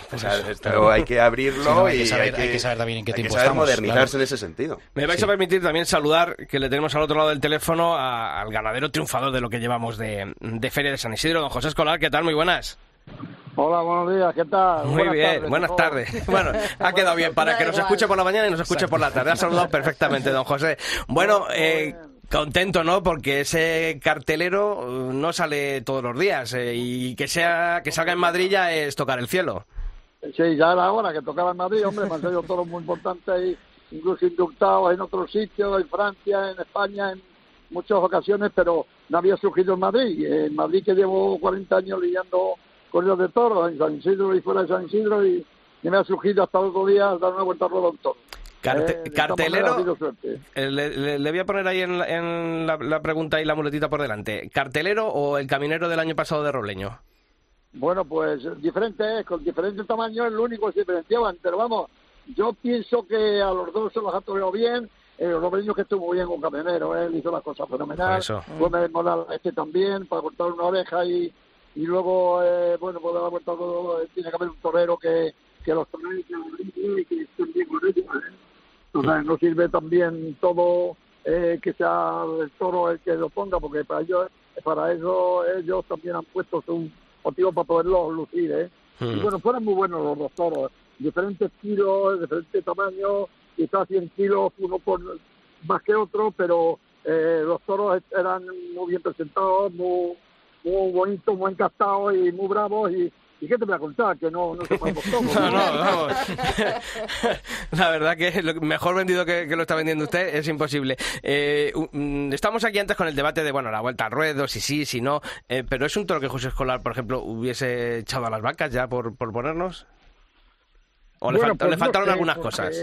Pero hay que abrirlo Sí, no, hay y que saber- hay que saber también en qué hay que saber estamos, modernizarse claro. en ese sentido. Me vais a permitir también saludar, que le tenemos al otro lado del teléfono a- al ganadero triunfador de lo que llevamos de, de Feria de San Isidro, don José Escolar, ¿qué tal? Muy buenas. Hola, buenos días, ¿qué tal? Muy Buenas bien, tardes, buenas tardes. Bueno, ha quedado bien para que nos escuche por la mañana y nos escuche por la tarde. Ha saludado perfectamente, don José. Bueno, eh, contento, ¿no? Porque ese cartelero eh, no sale todos los días eh, y que sea que salga en Madrid ya es tocar el cielo. Sí, ya era hora que tocaba en Madrid, hombre, me han salido toros muy importantes ahí, incluso inductados en otros sitios, en Francia, en España, en muchas ocasiones, pero no había surgido en Madrid. En Madrid que llevo 40 años lidiando corridas de toros, en San Isidro y fuera de San Isidro, y, y me ha surgido hasta otro día dar una vuelta a rueda a un toro. Carte- Eh, cartelero, manera eh, le, le- le voy a poner ahí en, la- en la, la pregunta y la muletita por delante. ¿Cartelero o el caminero del año pasado de Robleño? Bueno, pues diferentes, con diferentes tamaños, es lo único que se diferenciaban. Pero vamos, yo pienso que a los dos se los ha toreado bien. Eh, Robleño que estuvo bien con Camionero, él hizo las cosas fenomenal. eso. Gómez Moral este también, para cortar una oreja y, y luego, eh, bueno, pues la vuelta todo, eh, tiene que haber un torero que, que los que limpie y que estén bien con ellos. ¿eh? No sirve también todo eh, que sea el toro el que lo ponga, porque para ellos, para eso ellos también han puesto su motivo para poderlos lucir, ¿eh? Mm. Y bueno, fueron muy buenos los dos toros, diferentes kilos, diferentes tamaños, quizás 100 kilos uno por más que otro, pero eh, los toros eran muy bien presentados, muy, muy bonitos, muy encastados y muy bravos y, ¿y qué te voy a contar? Que no, no se todos. No, no, vamos. La verdad que lo mejor vendido que, que lo está vendiendo usted es imposible. Eh, mm, estamos aquí antes con el debate de, bueno, la vuelta al ruedo, si sí, si no, eh, pero es un toro que José Escolar, por ejemplo, hubiese echado a las vacas ya por, por ponernos. ¿O le, pues le no faltaron algunas cosas?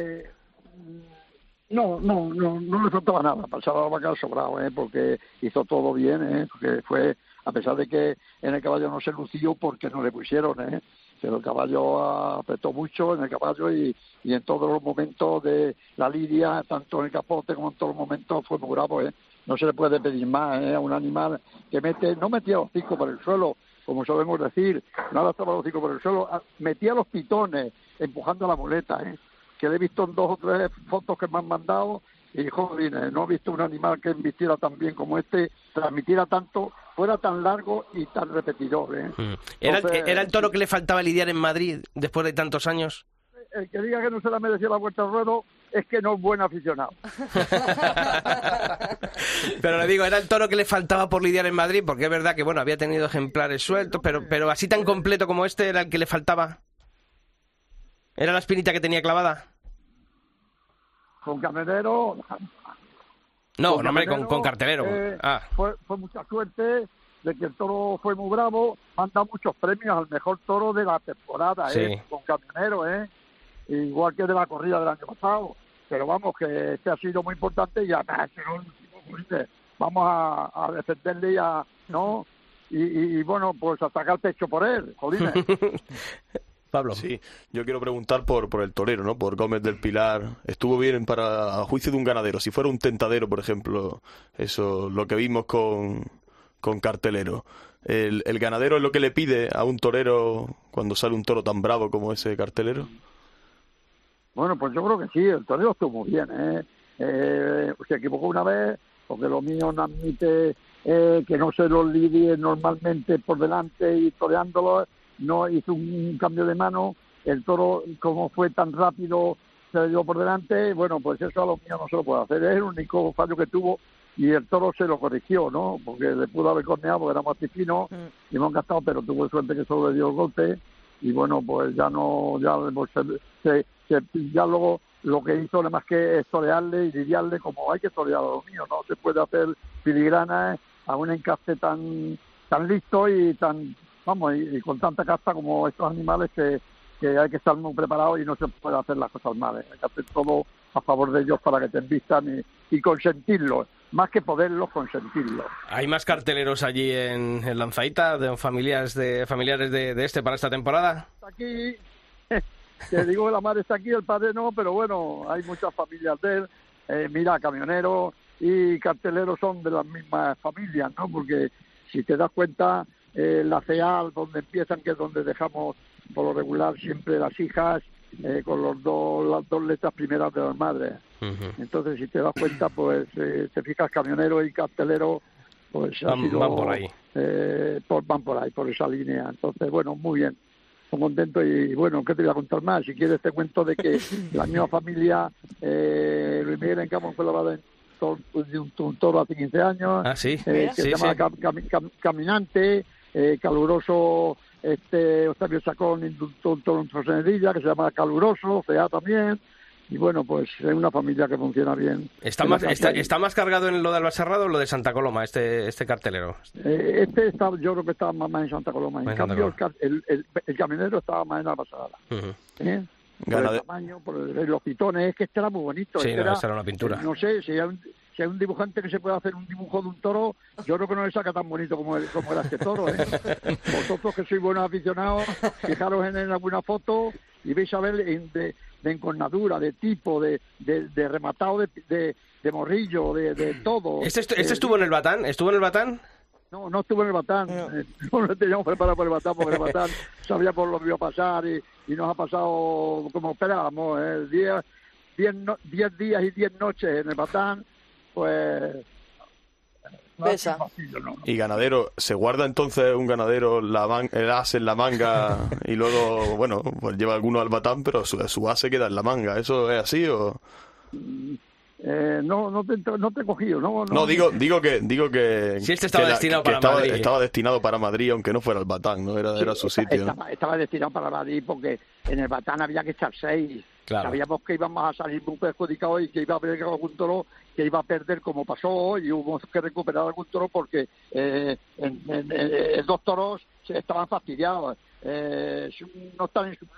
No, no, no, no le faltaba nada. Pasaba la vaca sobrado, ¿eh? porque hizo todo bien, ¿eh? porque fue, a pesar de que en el caballo no se lució porque no le pusieron, ¿eh? pero el caballo apretó mucho en el caballo y, y en todos los momentos de la lidia, tanto en el capote como en todos los momentos, fue muy bravo. ¿eh? No se le puede pedir más ¿eh? a un animal que mete, no metía los hocico por el suelo, como solemos decir, nada estaba los hocico por el suelo, metía los pitones empujando la muleta, ¿eh? que le he visto en dos o tres fotos que me han mandado y joder, eh, no he visto un animal que embistiera tan bien como este, transmitiera tanto, fuera tan largo y tan repetidor. ¿eh? Mm. ¿Era, Entonces, ¿Era el toro que le faltaba lidiar en Madrid después de tantos años? El que diga que no se la merecía la vuelta al ruedo es que no es buen aficionado. Pero le digo, era el toro que le faltaba por lidiar en Madrid, porque es verdad que, bueno, había tenido ejemplares sueltos, pero, pero así tan completo como este era el que le faltaba. ¿Era la espinita que tenía clavada? Con camionero, No, Con no, hombre, con, con cartelero. eh, Ah, fue, fue mucha suerte de que el toro fue muy bravo. Han dado muchos premios al mejor toro de la temporada, Sí. ¿eh? con camionero, ¿eh? igual que de la corrida del año pasado. Pero vamos, que este ha sido muy importante y además, jolines, vamos a, a defenderle y a, ¿no? Y, y- y, bueno, pues a sacar pecho por él, jolines. Pablo. Sí, yo quiero preguntar por, por el torero, ¿no? Por Gómez del Pilar. Estuvo bien para a juicio de un ganadero. Si fuera un tentadero, por ejemplo, eso, lo que vimos con, con cartelero. El, el ganadero es lo que le pide a un torero cuando sale un toro tan bravo como ese cartelero. Bueno, pues yo creo que sí, el torneo estuvo muy bien. ¿eh? Eh, se equivocó una vez, porque lo mío no admite eh, que no se lo lidie normalmente por delante y toreándolo. No hizo un cambio de mano. El toro, como fue tan rápido, se le dio por delante. Bueno, pues eso a lo mío no se lo puede hacer. Es el único fallo que tuvo y el toro se lo corrigió, ¿no? Porque le pudo haber corneado porque era más fino y hemos gastado, pero tuvo suerte que solo le dio el golpe y bueno, pues ya no, ya, pues, se, ya luego lo que hizo nada más que es torearle y lidiarle como hay que torear a los míos, no se puede hacer filigrana a un encaste tan tan listo y tan vamos y, con tanta casta como estos animales que, que hay que estar muy preparados y no se puede hacer las cosas mal, hay que hacer todo a favor de ellos para que te envistan y, y consentirlos, más que poderlos consentirlos. ¿Hay más carteleros allí en, en Lanzaita, de familias de familiares de, de este para esta temporada? Aquí que digo la madre está aquí, el padre no, pero bueno, hay muchas familias de él. Eh, mira, camioneros y carteleros son de las mismas familias, ¿no? Porque si te das cuenta, eh, la CEAL, donde empiezan, que es donde dejamos por lo regular siempre las hijas, eh, con los dos, las dos letras primeras de las madres. Entonces, si te das cuenta, pues eh, te fijas camionero y cartelero, pues Van- sido, van por ahí. eh, por- van por ahí, por esa línea. Entonces, bueno, muy bien. Estoy contento y bueno, ¿qué te voy a contar más? Si quieres te cuento de que la misma familia, eh, Luis Miguel en Campo fue en tor- de un, un toro hace 15 años, Ah, sí. eh, que Sí, se llama sí. Cam- Cam- Cam- Caminante, eh, caluroso este Octavio Chacón inductó un toro en Trosenedilla, que se llama Caluroso, FEA también, y bueno, pues es una familia que funciona bien. ¿Está más, está, está más cargado en lo de Albaserrado o lo de Santa Coloma, este, este cartelero? Eh, este está, yo creo que estaba más, más en Santa Coloma. En cambio, el, el, el, el camionero estaba más en la pasada. Ujú. ¿eh? Por Ganade- el tamaño, por el- los pitones, es que este era muy bonito. Sí, este no, era una pintura. No sé, si hay, un, si hay un dibujante que se puede hacer un dibujo de un toro, yo creo que no le saca tan bonito como, el- como era este toro. ¿eh? Vosotros que sois buenos aficionados, fijaros en, en alguna foto y veis a ver en- de, de encornadura, de tipo, de, de, de rematado de, de, de morrillo, de, de todo. ¿Este, estu- este Eh, estuvo en el Batán? ¿Estuvo en el Batán? no, no estuve en el Batán. Eh, No lo teníamos preparado por el Batán, porque el Batán sabía por lo que iba a pasar y, y nos ha pasado como esperábamos. ¿eh? Diez, diez, no- diez días y diez noches en el Batán, pues... no. Y ganadero, ¿se guarda entonces un ganadero la man- el as en la manga y luego, bueno, pues lleva alguno al batán, pero su, su as se queda en la manga? ¿Eso es así o...? Eh, no, no te, no te he cogido, no, no. No, digo, digo que, digo que. Si este estaba que la- destinado que para estaba, Madrid. estaba destinado para Madrid, aunque no fuera el Batán, ¿no? Era, era su sitio. ¿no? Estaba, estaba destinado para Madrid porque en el Batán había que echar seis. Claro. Sabíamos que íbamos a salir muy perjudicados y que iba a haber algún toro que iba a perder como pasó y hubo que recuperar algún toro porque eh, en, en- en- dos toros se estaban fastidiados. Eh, no están en su eh,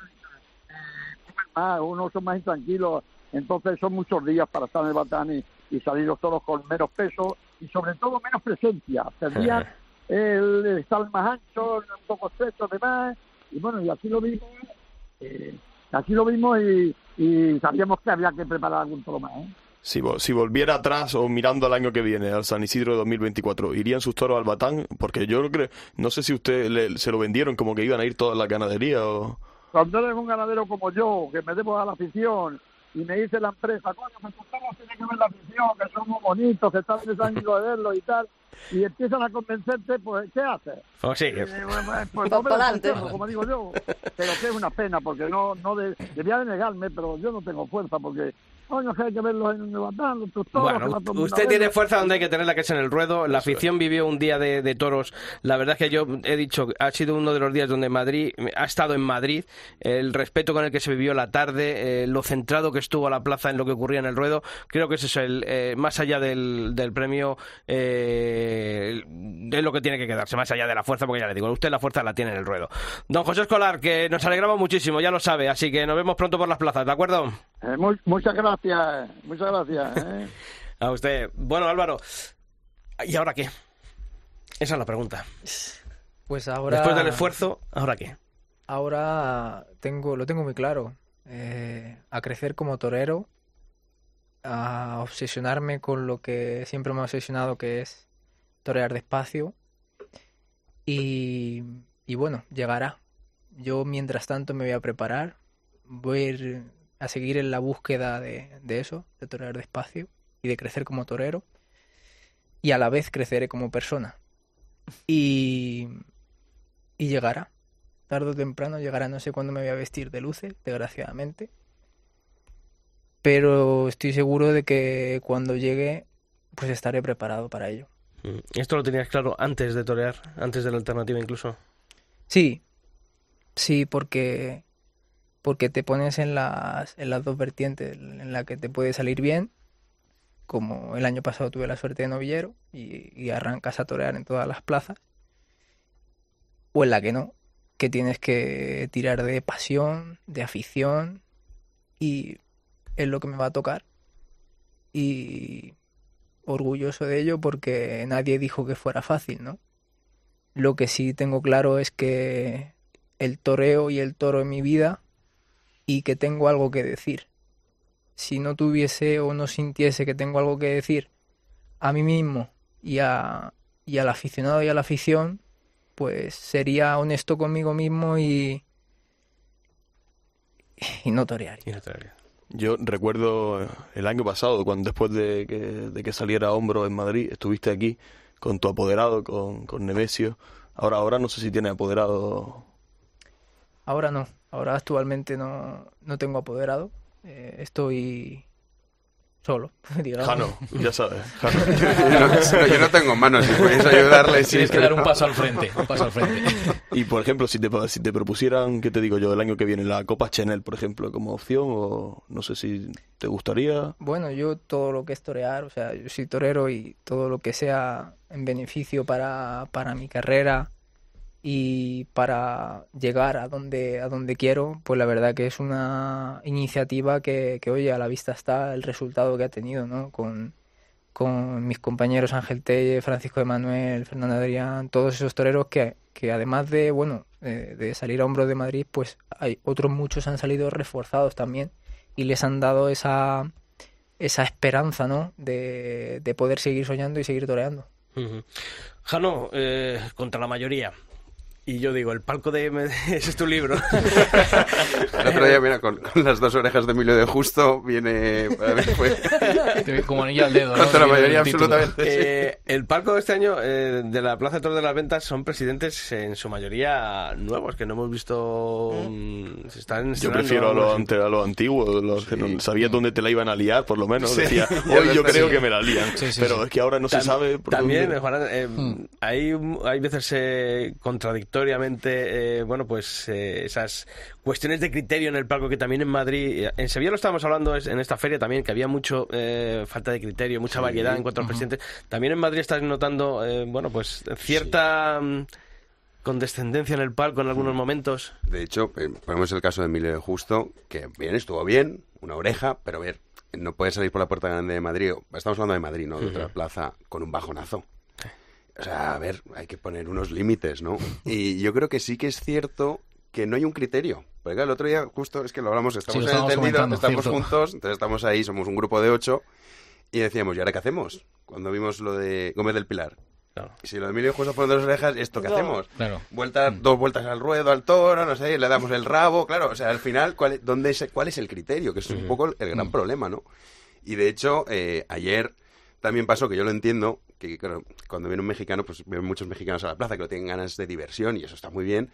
más, unos son más intranquilos, entonces son muchos días para estar en el Batán y, y salir los toros con menos peso y sobre todo menos presencia. Perdían el, el estar más ancho, un poco estrecho además, y bueno, y así lo vimos, eh, así lo vimos y, y sabíamos que había que preparar algún toro más. ¿eh? Si, vo- si volviera atrás o mirando al año que viene, al San Isidro de 2024, ¿irían sus toros al Batán? Porque yo creo, no sé si usted le- se lo vendieron como que iban a ir todas las ganaderías o... Cuando eres un ganadero como yo, que me debo a la afición, y me dice la empresa, coño, pues tus toros tiene que ver la afición, que son muy bonitos, que están deseando de verlo y tal, y empiezan a convencerte, pues, ¿qué haces? Pues sí. Eh, pues Pa- no me como digo yo. Pero que es una pena, porque no, no de, debía de negarme, pero yo no tengo fuerza, porque, coño, que hay que verlos en el batán, los tus toros, que va Bueno, usted tiene fuerza donde hay que tenerla, que es en el ruedo. La afición vivió un día de, de toros. La verdad es que yo he dicho, ha sido uno de los días donde Madrid ha estado en Madrid. El respeto con el que se vivió la tarde, eh, lo centrado que estuvo a la plaza en lo que ocurría en el ruedo. Creo que eso es el, eh, más allá del, del premio, eh, es lo que tiene que quedarse, más allá de la fuerza, porque ya le digo, usted la fuerza la tiene en el ruedo. Don José Escolar, que nos alegramos muchísimo, ya lo sabe, así que nos vemos pronto por las plazas, ¿de acuerdo? Eh, mu- muchas gracias, muchas gracias. ¿eh? A usted. Bueno, Álvaro, ¿y ahora qué? Esa es la pregunta. Pues ahora. Después del esfuerzo, ¿ahora qué? Ahora tengo, lo tengo muy claro. Eh, a crecer como torero, a obsesionarme con lo que siempre me ha obsesionado, que es torear despacio. Y, y bueno, llegará. Yo mientras tanto me voy a preparar, voy a ir a seguir en la búsqueda de, de eso, de torear despacio y de crecer como torero. Y a la vez creceré como persona. Y, y llegará tarde o temprano llegará, no sé cuándo me voy a vestir de luces, desgraciadamente. Pero estoy seguro de que cuando llegue, pues estaré preparado para ello. Mm. ¿Esto lo tenías claro antes de torear? ¿Antes de la alternativa incluso? Sí, sí, porque porque te pones en las, en las dos vertientes, en la que te puede salir bien, como el año pasado tuve la suerte de novillero y, y arrancas a torear en todas las plazas, o en la que no, que tienes que tirar de pasión, de afición, y es lo que me va a tocar. Y orgulloso de ello porque nadie dijo que fuera fácil, ¿no? Lo que sí tengo claro es que el toreo y el toro en mi vida y que tengo algo que decir. Si no tuviese o no sintiese que tengo algo que decir a mí mismo y, a, y al aficionado y a la afición, pues sería honesto conmigo mismo y, y no. Yo recuerdo el año pasado, cuando después de que, de que saliera Hombro en Madrid, estuviste aquí con tu apoderado, con, con Nemesio. Ahora, ahora no sé si tiene apoderado. Ahora no, ahora actualmente no, no tengo apoderado. Eh, estoy solo, digamos. Jano, ya sabes. Jano. Yo no, yo no tengo manos, si podéis ayudarle. sí, Tienes que dar un paso al frente, un paso al frente. Y por ejemplo, si te, si te propusieran, ¿qué te digo yo? El año que viene, la Copa Chanel, por ejemplo, como opción, o no sé si te gustaría. Bueno, yo todo lo que es torear, o sea, yo soy torero y todo lo que sea en beneficio para, para mi carrera y para llegar a donde, a donde quiero, pues la verdad que es una iniciativa que, que, oye, a la vista está el resultado que ha tenido, ¿no? Con, con mis compañeros Ángel Telle, Francisco de Manuel, Fernando Adrián, todos esos toreros que, que además de, bueno, de, salir a hombros de Madrid, pues hay otros muchos han salido reforzados también y les han dado esa, esa esperanza, ¿no? De, de poder seguir soñando y seguir toreando. Ujú. Jano, eh, contra la mayoría. Y yo digo, el palco de... Ese es tu libro. El otro día, mira, con, con las dos orejas de Emilio de Justo, viene. para mí fue- Como anillo al dedo. ¿no? Contra la Viene mayoría, el título. absolutamente. sí. Eh, el palco de este año eh, de la Plaza de Toros de las Ventas son presidentes en su mayoría nuevos, que no hemos visto... mm, se están Yo prefiero a lo, ante- a lo antiguo, los que no- sabías dónde te la iban a liar, por lo menos. Sí. Decía, hoy yo creo sí. que me la lían. Sí, sí, pero sí. es que ahora no se sabe. por También, dónde- Juan, eh, hay, hay veces eh, eh, bueno, pues eh, esas cuestiones de criterio en el palco que también en Madrid, eh, en Sevilla lo estábamos hablando en esta feria también, que había mucho eh, falta de criterio, mucha variedad en cuanto a los presidentes. También en Madrid estás notando, bueno, pues cierta mm, condescendencia en el palco en algunos momentos. De hecho, ponemos el caso de Emilio de Justo, que bien, estuvo bien, una oreja, pero a ver, no puede salir por la puerta grande de Madrid, estamos hablando de Madrid, ¿no? De otra plaza, con un bajonazo. O sea, a ver, hay que poner unos límites, ¿no? Y yo creo que sí que es cierto que no hay un criterio. Porque claro, el otro día justo es que lo hablamos, estamos lo en el tendido, estamos cierto. juntos, entonces estamos ahí, somos un grupo de ocho, y decíamos, ¿y ahora qué hacemos? Cuando vimos lo de Gómez del Pilar. Claro. Y si lo de Emilio Justo pone dos orejas, ¿esto qué No. hacemos? Claro. Vuelta, dos vueltas al ruedo, al toro, no sé, le damos el rabo, claro, o sea, al final, ¿cuál, es- dónde es, ¿cuál es el criterio? Que es un poco el, gran problema, ¿no? Y de hecho, eh, ayer también pasó, que yo lo entiendo, que claro, cuando viene un mexicano, pues vienen muchos mexicanos a la plaza que no tienen ganas de diversión y eso está muy bien,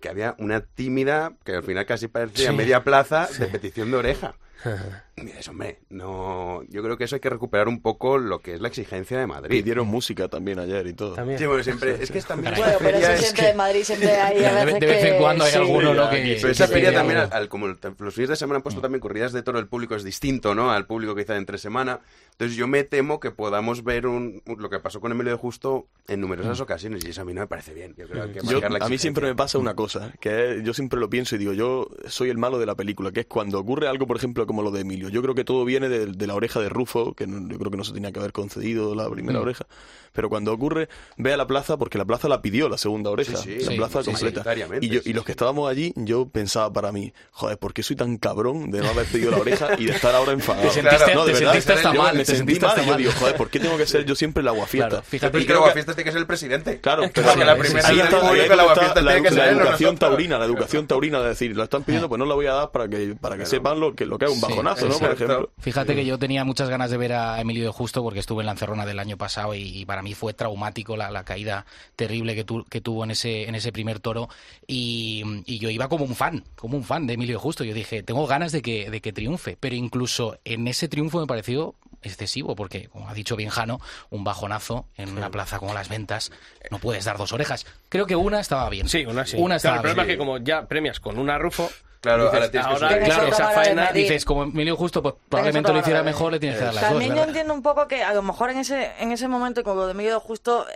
que había una tímida, que al final casi parecía Sí. media plaza, de petición de oreja. Y dices, hombre, no, yo creo que eso hay que recuperar un poco lo que es la exigencia de Madrid. Pidieron música también ayer y todo. También. Sí, bueno, siempre, es que es también Bueno, pero feria eso es siempre que- en Madrid siempre hay a De- veces de vez en que- cuando hay sí. alguno, ¿no? Sí, Que, Pero que esa sí feria que también, al, como los fines de semana han puesto también corridas de toro, el público es distinto, ¿no? Al público que hizo entre semana. Entonces yo me temo que podamos ver un, un- lo que pasó con Emilio de Justo en numerosas ocasiones y eso a mí no me parece bien. Yo creo que hay que Yo- a mí siempre me pasa una cosa, que es- yo siempre lo pienso y digo, yo soy el malo de la película, que es cuando ocurre algo, por ejemplo, como lo de Emilio. Yo creo que todo viene de, de la oreja de Rufo, que no- yo creo que no se tenía que haber concedido la primera Mm. oreja, pero cuando ocurre, ve a la plaza, porque la plaza la pidió la segunda oreja, Sí, sí, la sí, plaza sí, completa. Y, yo, sí, y los sí. que estábamos allí, yo pensaba para mí, joder, ¿por qué soy tan cabrón de no haber pedido la oreja y de estar ahora enfadado? Te sentiste- no, de te verdad, sentiste hasta yo mal, me te sentí sentiste mal hasta y yo mal. digo, joder, ¿por qué tengo que ser yo siempre el aguafiesta? Claro, fíjate el aguafiestas tiene que ser el presidente. Claro, pero Porque la sí, primera ahí está- la, que educación taurina, la educación taurina de decir, lo están pidiendo, pues no la voy a dar para que para que sepan lo que lo que es un bajonazo, ¿no? Por ejemplo. Fíjate que yo tenía muchas ganas de ver a Emilio de Justo porque estuve en la encerrona del año pasado y, y para mí fue traumático la, la caída terrible que, tu- que tuvo en ese, en ese primer toro y, y yo iba como un fan, como un fan de Emilio Justo. Yo dije, tengo ganas de que, de que triunfe, pero incluso en ese triunfo me pareció excesivo porque, como ha dicho bien Jano, un bajonazo en una plaza como Las Ventas, no puedes dar dos orejas. Creo que una estaba bien. Sí, una sí. Una Claro, estaba el problema bien. es que como ya premias con una Rufo, Claro, Dices, ahora tienes que ahora, subir. Claro, esa faena, dices, como Emilio Justo, pues probablemente lo hiciera mejor, le tienes que dar las dos. También yo entiendo un poco que a lo mejor en ese en ese momento con lo de Miguel Justo eh,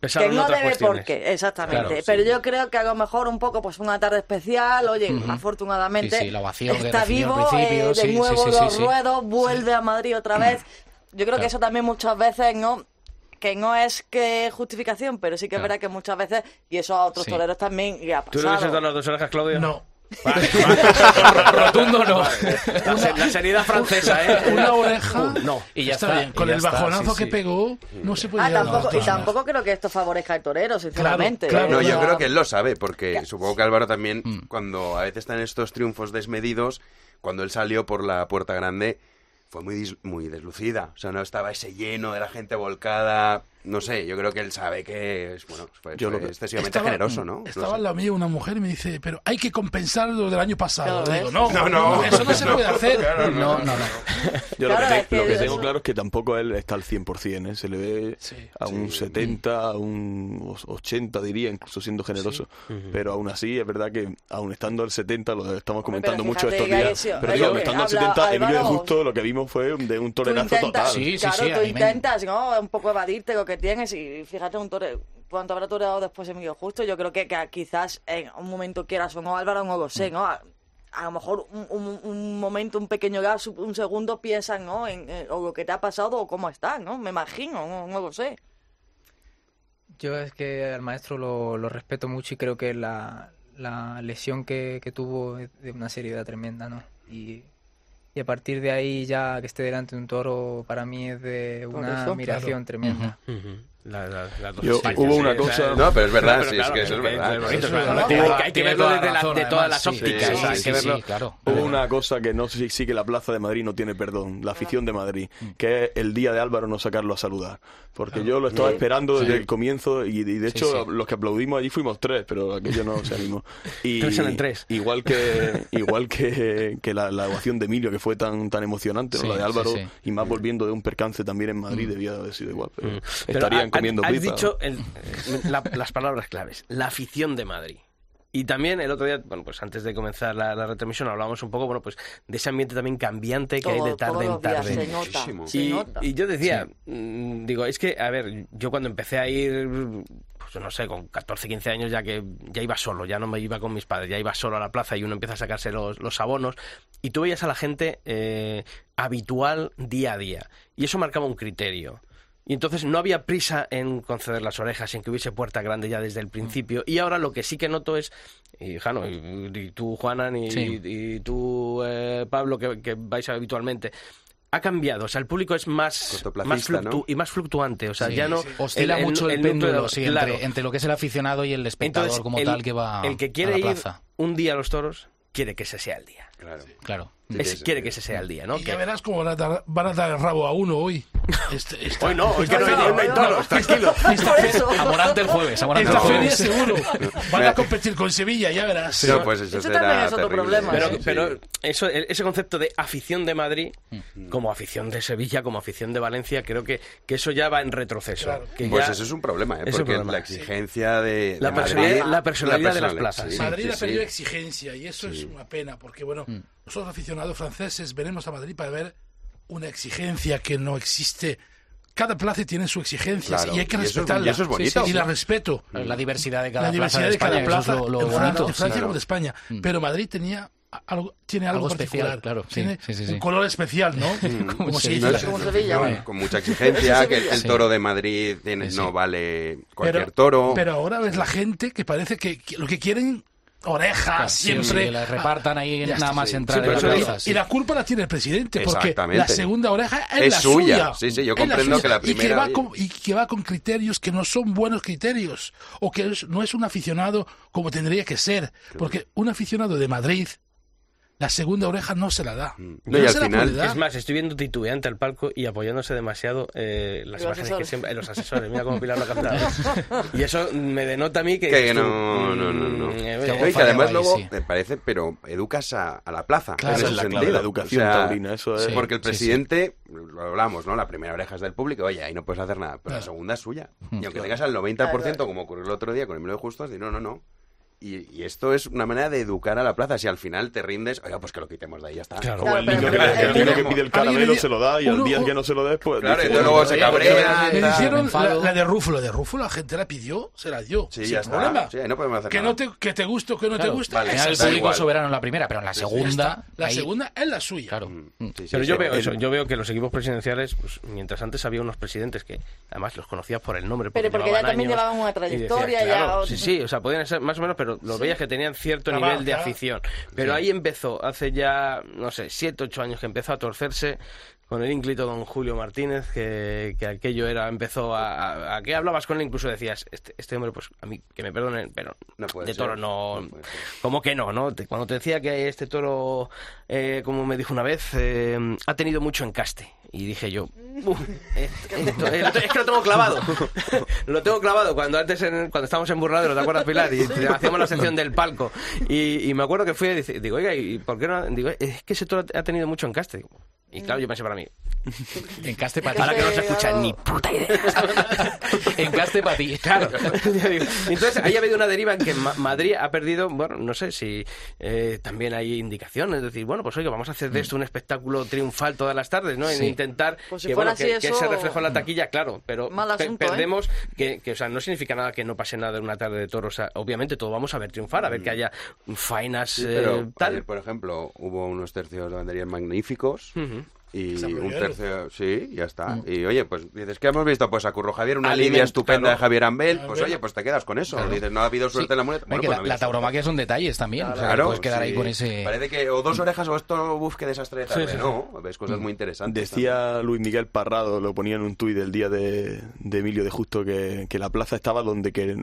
Pesaron que no debe cuestiones. por qué, exactamente. Claro, sí. Pero yo creo que a lo mejor un poco pues una tarde especial, oye, afortunadamente Sí, sí, la ovación que está vivo, eh, de nuevo sí, sí, los sí. ruedos, vuelve a Madrid otra vez. Yo creo Claro. que eso también muchas veces no que no es que justificación, pero sí que es verdad que muchas veces, y eso a otros Sí. toreros también le ha ¿Tú le pasado. hubieses dado las dos orejas, Claudio? No. Rotundo no. La, se- la seriedad francesa, ¿eh? Una oreja. No. Y ya está, está, bien. Con ya el está, bajonazo sí, que sí. pegó, no se puede Ah, tampoco, y tampoco creo que esto favorezca al torero, sinceramente. claro. ¿eh? No, yo sea, creo que él lo sabe, porque supongo que Álvaro también, Mm. cuando a veces están estos triunfos desmedidos, cuando él salió por la puerta grande, fue muy, muy deslucida. O sea, no estaba ese lleno de la gente volcada. No sé, yo creo que él sabe que es, bueno, fue, Yo fue lo que- excesivamente Estaba- generoso, ¿no? No Estaba sé. al lado mío una mujer y me dice, pero hay que compensar lo del año pasado. Claro, digo, ¿ves? no, No, no. eso no se puede hacer. No, no, no. Yo Claro, lo, que, es que te- lo que eso- tengo claro es que tampoco él está al 100%, ¿eh? se le ve Sí. a un 70, a un 80 diría, incluso siendo generoso. Pero aún así es verdad que aún estando al 70, lo estamos comentando pero mucho fíjate estos días, pero digo, que estando al habla 70, Emilio de Álvaro. Justo lo que vimos fue de un tolerazo total. Sí, sí, claro, sí, a tú intentas, ¿no? Un poco evadirte lo que tienes y fíjate un tore... cuánto habrá toreado después Emilio Justo. Yo creo que, que quizás en un momento quieras o no, Álvaro, no lo sé, ¿no? A, a lo mejor un, un- un momento, un pequeño gas, un segundo piensas, ¿no? En, en- o lo que te ha pasado o cómo estás, ¿no? Me imagino, no, no lo sé. Yo es que al maestro lo, lo respeto mucho y creo que la, la lesión que, que tuvo es de una seriedad tremenda, ¿no? Y, y a partir de ahí ya que esté delante de un toro para mí es de una eso. admiración tremenda. La- la- las dos Yo- hubo una cosa- No, pero es verdad, pero sí, es claro, que eso es verdad. Hay que- verlo toda desde, la la- razón, de todas las sí, ópticas. hay que verlo. sí, claro. Hubo una cosa que no sé si sí que la Plaza de Madrid no tiene perdón, la afición de Madrid, que es el día de Álvaro no sacarlo a saludar. Porque yo lo estaba esperando desde el comienzo y, y de hecho sí. los que aplaudimos allí fuimos tres, pero aquello no se animó. Y, Tres. Igual que igual que, que la, la ovación de Emilio, que fue tan tan emocionante, la de Álvaro, sí, sí. y más volviendo de un percance también en Madrid, debía haber sido igual. Pero Mm. Pero estarían comiendo has pizza. dicho el- la- las palabras claves. La afición de Madrid. Y también el otro día, bueno, pues antes de comenzar la, la retransmisión hablábamos un poco, bueno, pues de ese ambiente también cambiante que hay Todo- de tarde todos en los días tarde. se nota, Muchísimo. se Y, nota. y yo decía, mm, digo, es que, a ver, yo cuando empecé a ir, pues no sé, con 14, 15 años ya que ya iba solo, ya no me iba con mis padres, ya iba solo a la plaza y uno empieza a sacarse los, los abonos y tú veías a la gente eh, habitual día a día y eso marcaba un criterio. Y entonces no había prisa en conceder las orejas, en que hubiese puerta grande ya desde el principio. Y ahora lo que sí que noto es, y Jano, y, y tú, Juana, y, Sí. y tú, eh, Pablo, que, que vais habitualmente, ha cambiado. O sea, el público es más, más fluctu- ¿no? y más fluctuante. O sea, Sí, ya no. sí. Oscila mucho el, núcleo- péndulo, sí, claro. entre, entre lo que es el aficionado y el espectador Entonces, como el- tal que va El que a quiere la ir plaza. un día a los toros, quiere que ese sea el día. Claro. Claro. Sí, sí, quiere que ese sea el día, ¿no? Y ya verás cómo van a dar, van a dar el rabo a uno hoy. Este- esta- Hoy no, hoy que no hay, No, no hay no, toros, tranquilo. Por eso. A Morante el jueves. Esta el feria jueves. seguro. Van a competir con Sevilla, ya verás. No, pues eso, Eso también es otro terrible. problema, Pero, Sí, Sí, pero sí. eso, ese concepto de afición de Madrid, como afición de Sevilla, como afición de Valencia, creo que, que eso ya va en retroceso. Claro. Que Pues ya- eso es un problema, ¿eh? es porque problema, la exigencia de, La de Madrid- personalidad- la personalidad de las plazas. sí, Madrid sí, ha sí. perdido exigencia y eso es una pena, porque bueno, Mm. nosotros aficionados franceses venimos a Madrid para ver una exigencia que no existe. Cada plaza tiene su exigencia Claro, y hay que y eso es- respetarla. y eso es bonito. Y la respeto. La diversidad de cada la diversidad plaza de de cada España, plaza es lo, lo en Fran- bonito. de Francia sí. como de España. Pero Madrid tenía algo, tiene algo, Algo especial, claro, sí, tiene sí, sí, sí. un color especial, ¿no? como se Sevilla. dice. No, Como Sevilla, con- mucha exigencia, que el, el Sí. toro de Madrid tiene, Sí, sí. no vale cualquier Pero, toro. pero ahora ves la gente que parece que, que lo que quieren orejas Sí, siempre. que la repartan ahí Ya nada más sí. entrar Sí, en la digo. Y la culpa la tiene el presidente, porque la segunda oreja es, Es la suya. suya. Sí, sí, yo la comprendo que la Y que, primera- va con, y que va con criterios que no son buenos criterios, o que es- no es un aficionado como tendría que ser, porque un aficionado de Madrid, la segunda oreja no se la da. No, y al se la final- puede dar. Es más, estoy viendo titubeante al palco y apoyándose demasiado eh, las Los imágenes que asesores. siempre. eh, los asesores, mira cómo Pilar lo ha captado. y eso me denota a mí que. Que tú, no, no, no, no. mm, eh, Que que además ahí, luego sí. me parece, pero educas a, a la plaza. Claro, en esa ese es la sentido. clave, la educación O sea, taurina, eso es- Sí. Porque el sí. presidente, lo hablamos, ¿no? La primera oreja es del público, oye, ahí no puedes hacer nada. Pero la segunda es suya. Y aunque tengas al 90%, como ocurrió el otro día con Emilio Justos, di no, no, no. Y, y esto es una manera de educar a la plaza. Si al final te rindes, oiga, pues que lo quitemos de ahí, ya está. Claro. Como el Claro, niño que, el niño que pide el caramelo se lo da y al día que no se lo des, pues Claro, dice, y luego "Oye, se cabrea. Me hicieron la, la de Rúfulo, de Rúfulo la gente la pidió, se la dio. Sí, sin ya está. problema. Sí, ahí no podemos hacer que, nada. no te, que te guste o que no Claro, te guste. vale, el es da público igual. soberano en la primera, pero en la segunda. La ahí- segunda es la suya. Claro. Mm. Sí, sí, Pero sí, yo sí. veo eso, yo veo que los equipos presidenciales, pues, mientras antes había unos presidentes que además los conocías por el nombre. Pero porque ya también llevaban una trayectoria, ya- claro, Sí, sí, o sea, podían ser más o menos, pero los veías que tenían cierto nivel de afición. Pero ahí empezó, hace ya, no sé, siete, ocho años que empezó a torcerse con el ínclito don Julio Martínez, que, que aquello era, empezó a, a, a que hablabas con él, incluso decías, este, este hombre, pues a mí, que me perdonen, pero No puede de ser, toro no, no. ¿Cómo que no, no? Te- Cuando te decía que este toro, eh, como me dijo una vez, eh, ha tenido mucho encaste. Y dije yo, "Uf, esto- esto- eh, lo te- es que lo tengo clavado. lo tengo clavado. Cuando antes, en- cuando estábamos en Burradero, ¿te acuerdas, Pilar? Y hacíamos la sección del palco. Y, y me acuerdo que fui y dice- digo, oiga, ¿y por qué no? Digo, es que ese toro ha tenido mucho encaste. Y claro, yo pensé para mí, Encaste para ti. ahora que no se escucha ni puta idea. Encaste para ti. Claro. Entonces, ahí ha habido una deriva en que Ma- Madrid ha perdido, bueno, no sé si eh, también hay indicaciones, es decir, bueno, pues oiga, vamos a hacer de esto un espectáculo triunfal todas las tardes, ¿no? En Sí. intentar Pues si que, fuera bueno, que, así que eso- ese reflejo en la taquilla, claro, pero Mal pe- asunto, ¿eh? perdemos que, que, o sea, no significa nada que no pase nada en una tarde de toros, o sea, obviamente todo vamos a ver triunfar, a ver que haya faenas Sí, eh, tal. ayer, por ejemplo, hubo unos tercios de banderías magníficos. Y un tercio, sí, ya está. Y oye, pues dices, ¿qué hemos visto? Pues a Curro Javier, una Aliment- lidia estupenda claro. de Javier Ambel. Pues oye, pues te quedas con eso. Dices, no ha habido suerte Sí. en la muleta. Ven Bueno, que pues la, no la tauromaquia son detalles también. o sea, que Claro, puedes quedar ahí con ese. Parece que o dos orejas o esto, buf, qué desastre de tarde. Sí, sí. No, ves cosas muy interesantes. Decía Luis Miguel Parrado, lo ponía en un tuit del día de, de Emilio de Justo, que, que la plaza estaba donde, que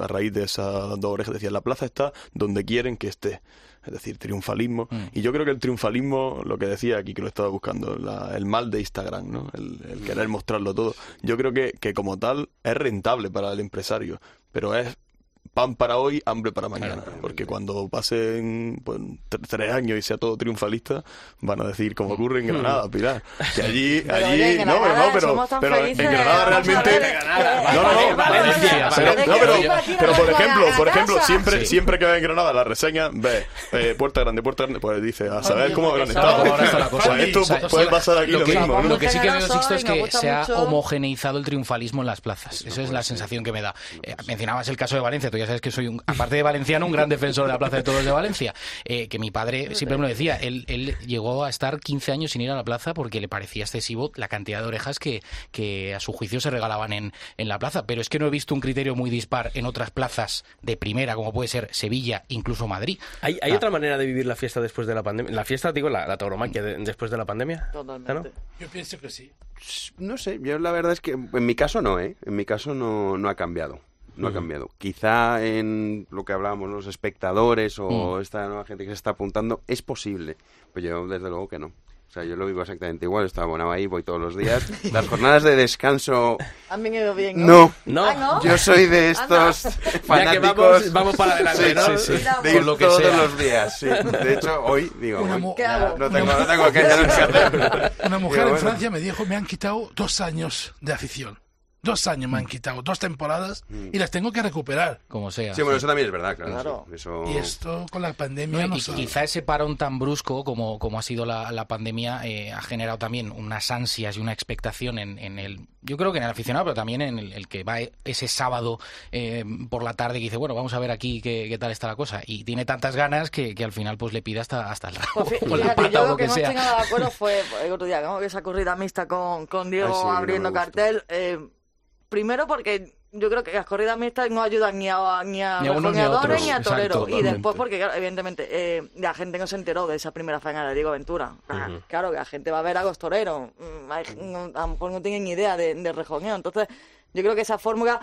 a raíz de esas dos orejas, decía, la plaza está donde quieren que esté. Es decir, triunfalismo. Mm. Y yo creo que el triunfalismo, lo que decía aquí, que lo estaba buscando, la- el mal de Instagram, ¿no? El, el querer mostrarlo todo. Yo creo que, que como tal es rentable para el empresario, pero es pan para hoy, hambre para mañana. Porque cuando pasen pues, tre- tres años y sea todo triunfalista, van a decir, como ocurre en Granada, Pilar. Que allí, Pero, allí, oye, no, pero no, pero, pero en Granada realmente. No, no, no, Valencia, pero, pero- no, pero, pero- por ejemplo, por ejemplo, siempre, Sí. siempre que ves en Granada la reseña, ves eh, puerta grande, puerta grande, pues dice, a saber cómo habrán estado. Pues esto O sea, puede pasar aquí lo mismo, ¿no? lo que sí que veo, Sixto, es que se ha homogeneizado el triunfalismo en las plazas. Esa es la sensación que me da. Eh, mencionabas el caso de Valencia. Tú ya sabes que soy, un, aparte de valenciano, un gran defensor de la Plaza de Toros de Valencia. Eh, que mi padre siempre me lo decía. Él, él llegó a estar 15 años sin ir a la plaza porque le parecía excesivo la cantidad de orejas que, que a su juicio se regalaban en, en la plaza. Pero es que no he visto un criterio muy dispar en otras plazas de primera, como puede ser Sevilla, incluso Madrid. ¿Hay, hay Ah. otra manera de vivir la fiesta después de la pandemia? La fiesta, digo, la, la tauromaquia de- después de la pandemia. Totalmente. ¿no? Yo pienso que sí. No sé, yo la verdad es que en mi caso no, ¿eh? En mi caso no, no ha cambiado. No ha cambiado. Quizá en lo que hablábamos, los espectadores o esta nueva gente que se está apuntando, es posible. Pero yo, desde luego que no. O sea, yo lo vivo exactamente igual. Estoy abonado ahí, voy todos los días. Las jornadas de descanso, Han venido bien, no. No. Ah, ¿no? Yo soy de estos Ya que fanáticos. vamos, vamos para adelante, Sí, ¿no? sí, sí. De ir lo que todos sea. los días, sí. De hecho, hoy, digo, Una hoy no tengo, no tengo que, hacer. Una mujer Digo, en. Francia me dijo, me han quitado dos años de afición. Dos años me han quitado, dos temporadas, y las tengo que recuperar. Como sea. Sí, bueno, eso también es verdad, claro. Claro. sí, Eso... Y esto con la pandemia y no sé. quizá ese parón tan brusco como, como ha sido la, la pandemia eh, ha generado también unas ansias y una expectación en, en el, yo creo que en el aficionado, pero también en el, el que va ese sábado eh, por la tarde que dice, bueno, vamos a ver aquí qué, qué tal está la cosa. Y tiene tantas ganas que, que al final pues le pide hasta, hasta el rabo, Pues fí- o la fíjate, pata yo o lo que que no estoy nada de acuerdo fue el otro día, ¿no? esa corrida mixta con, con Diego Ay, sí, abriendo cartel. eh, primero porque yo creo que las corridas mixtas no ayudan ni a, ni a Ni a unos ni a rejoneadores otros, ni a exacto, toreros. y después porque, claro, evidentemente, eh, la gente no se enteró de esa primera faena de Diego Ventura. Ah, Claro, que la gente va a ver a los toreros. Mm, hay- no- a lo mejor no tienen ni idea de, de rejoneo. Entonces, yo creo que esa fórmula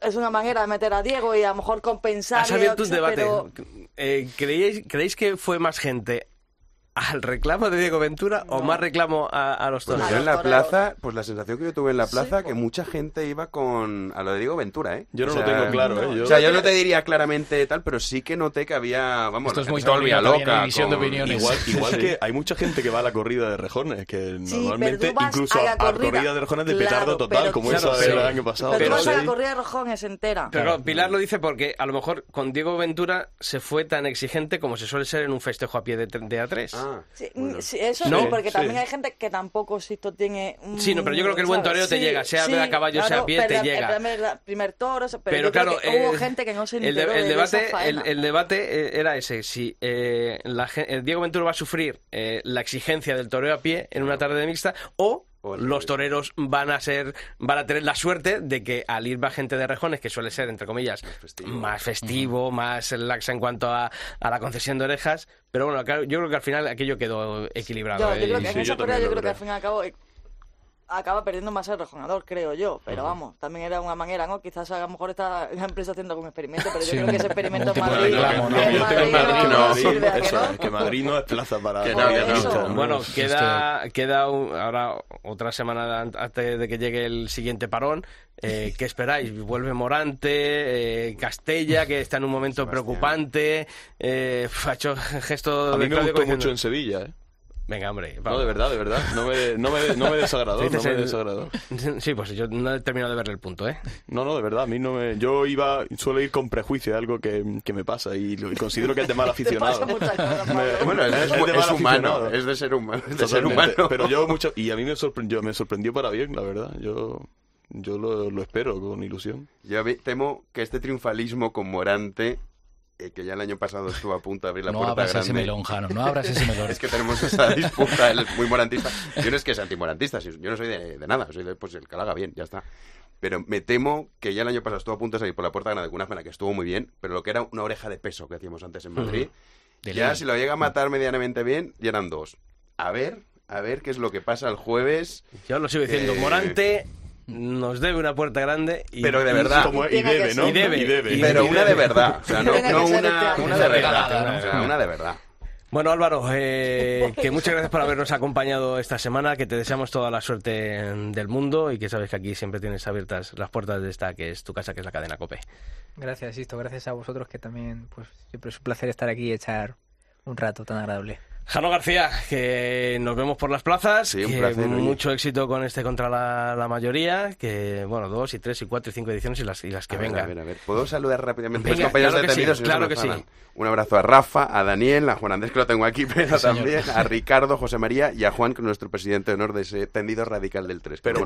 es una manera de meter a Diego y a lo mejor compensar. Has abierto un debate. pero- Eh, ¿creéis, ¿Creéis que fue más gente al reclamo de Diego Ventura o más reclamo a, a los Pues toros? yo en la plaza, pues la sensación que yo tuve en la plaza, que mucha gente iba con a lo de Diego Ventura, ¿eh? Yo no O lo tengo claro, ¿eh? Yo- O sea, yo no te diría claramente tal, pero sí que noté que había, vamos, Esto es muy también, loca. división de con- opiniones. Igual, igual Sí. que hay mucha gente que va a la corrida de rejones, que Sí, normalmente incluso a a la corrida, corrida de rejones de claro, petardo total, pero- como Claro, esa del año pasado. Pero tú vas a la corrida de rojones entera. Pero Pilar lo dice porque a lo mejor con Diego Ventura se fue tan exigente como se suele ser en un festejo a pie de, de A3. Ah, Sí, mm, sí, eso No, sí, porque sí. también hay gente que tampoco Sisto tiene... un- Sí, no, pero yo creo que el buen ¿sabes? toreo te llega, sea a caballo, sea a pie, te pero el llega. primer, primer toro, pero, Pero, yo creo claro, que hubo eh, gente que no se el, de- el de debate, esa el, el debate eh, era ese, si eh, la gen- eh, Diego Ventura va a sufrir eh, la exigencia del toreo a pie en una tarde mixta o los toreros van a ser van a tener la suerte de que al ir va gente de rejones que suele ser entre comillas festivo. más festivo, más laxa en cuanto a, a la concesión de orejas pero bueno claro, yo creo que al final aquello quedó equilibrado Yo, ¿eh? yo creo que Y- en sí, esa yo corrida también yo lo creo que creo. al fin y al cabo eh, acaba perdiendo más el rejonador, creo yo. Pero vamos, también era una manera, ¿no? Quizás a lo mejor está la empresa haciendo algún experimento, pero yo Sí, creo que ese experimento en Madrid, reclamo, ¿no? Yo tengo Madrid Madrid, no Madrid, sirve, ¿a que eso es, que Madrid no es plaza para... Que no, que. Bueno, queda, queda un- ahora otra semana an- antes de que llegue el siguiente parón. Eh, ¿Qué esperáis? Vuelve Morante, eh, Castella, que está en un momento preocupante. Eh, ha hecho gesto A mí de me gustó mucho en Sevilla, ¿eh? Venga, hombre. No, de verdad, de verdad. No me, no me, no me desagradó, no me el- desagradó. Sí, pues yo no he terminado de verle el punto, ¿eh? No, no, de verdad, a mí no me... Yo iba, suelo ir con prejuicio, es algo que, que me pasa y, lo- y considero que es de mal Te aficionado. pasa muchas cosas, Me- Pablo. Bueno, es, Es es- de es mal humano, aficionado. es de ser humano. De ser humano. Pero yo mucho... Y a mí me sorprendió, me sorprendió para bien, la verdad. Yo, yo lo, lo espero con ilusión. Yo temo que este triunfalismo con Morante, eh, que ya el año pasado estuvo a punto de abrir la No puerta abras grande. ese melón, Jano, no abras ese melón. Es que tenemos esa disputa, él es muy morantista. Yo no es que sea antimorantista, yo no soy de, de nada, soy de pues el que lo haga bien, ya está. Pero me temo que ya el año pasado estuvo a punto de salir por la puerta grande con una pena que estuvo muy bien, pero lo que era una oreja de peso que hacíamos antes en Madrid, De ya ley. si lo llega a matar medianamente bien, ya eran dos. A ver, a ver qué es lo que pasa el jueves. Yo lo sigo diciendo. Eh, Morante nos debe una puerta grande. Y, Pero de verdad. Como- y debe, ¿no? ser. Y debe, Y debe. y Pero y una de verdad, o sea, no, una, una de verdad, una de verdad. Bueno, Álvaro, eh, que muchas gracias por habernos acompañado esta semana, que te deseamos toda la suerte del mundo y que sabes que aquí siempre tienes abiertas las puertas de esta que es tu casa, que es la cadena COPE. Gracias, Sisto. Gracias a vosotros que también, pues siempre es un placer estar aquí y echar un rato tan agradable. Jano García, que nos vemos por las plazas, Sí, un que placer, oye. mucho éxito con este contra la, la mayoría, que bueno, dos y tres y cuatro y cinco ediciones y las, y las que A ver, vengan. A ver, a ver. ¿Puedo saludar rápidamente a Venga, los compañeros claro sí, detenidos? No claro que sí. Un abrazo a Rafa, a Daniel, a Juan Andrés, que lo tengo aquí, pero también a Ricardo, José María y a Juan, que es nuestro presidente de honor de ese tendido radical del 3. Pero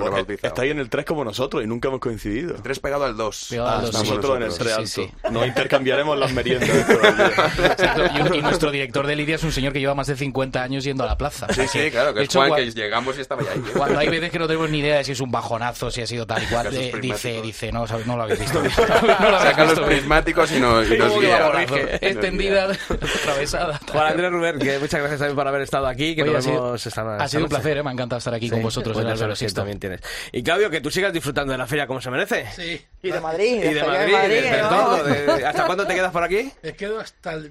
ahí en el 3 como nosotros y nunca hemos coincidido. 3 pegado al 2. Pegado al dos, sí. Nosotros en el 3 Sí, alto. sí, sí. Nos intercambiaremos las meriendas. todavía. Exacto. Y, y nuestro director de Lidia es un señor que lleva más de 50 años yendo a la plaza. Sí, sí, claro, que De es hecho, Juan, cua- que llegamos y estaba ya ahí. ¿eh? Cuando hay veces que no tenemos ni idea de si es un bajonazo, si ha sido tal y cual, eh, dice, dice, no, sabes, no lo habéis visto. No lo Saca los prismáticos y nos, y Extendida, atravesada. Juan Andrés Ruber, que muchas gracias también por haber estado aquí, que Oye, nos ha sido- vemos esta, Ha sido un placer, ¿eh? me ha encantado estar aquí Sí, con vosotros pues en el Sexto. también tienes. Y Claudio, que tú sigas disfrutando de la feria como se merece. Sí. Y de Madrid. Y de Madrid, de, todo. de- ¿Hasta cuándo te quedas por aquí? Me quedo hasta el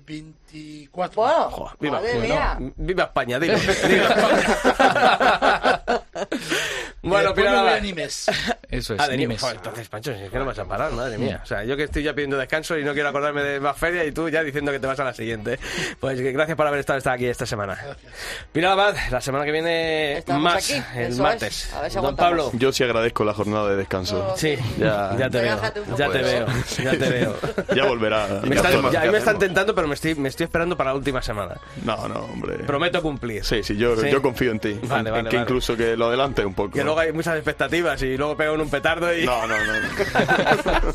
24. Bueno, Joder, viva, madre bueno, mía. viva España, dilo. Después me Pilar voy a Abad. Nimes. Eso es, Ah, de Nimes. Nimes. Joder, entonces, Pancho, si es que no vas a parar, madre mía. O sea, yo que estoy ya pidiendo descanso y no quiero acordarme de más feria y tú ya diciendo que te vas a la siguiente. Pues gracias por haber estado esta- aquí esta semana. Pilar Abad, la semana que viene Estamos más, aquí, el eso martes. es. A ver si Don aguantamos. Pablo. Yo sí agradezco la jornada de descanso. Sí, Ya. ya, te veo. Ya te veo, ya te veo. Ya volverá. Me están, ya, ¿qué me están tentando, pero me estoy, me estoy esperando para la última semana. No, no, hombre. Prometo cumplir. Sí, sí, yo, Sí. yo confío en ti. Vale, en, en vale, que vale. incluso que lo adelante un poco. Que luego hay muchas expectativas y luego pegan un petardo y... No, no, no.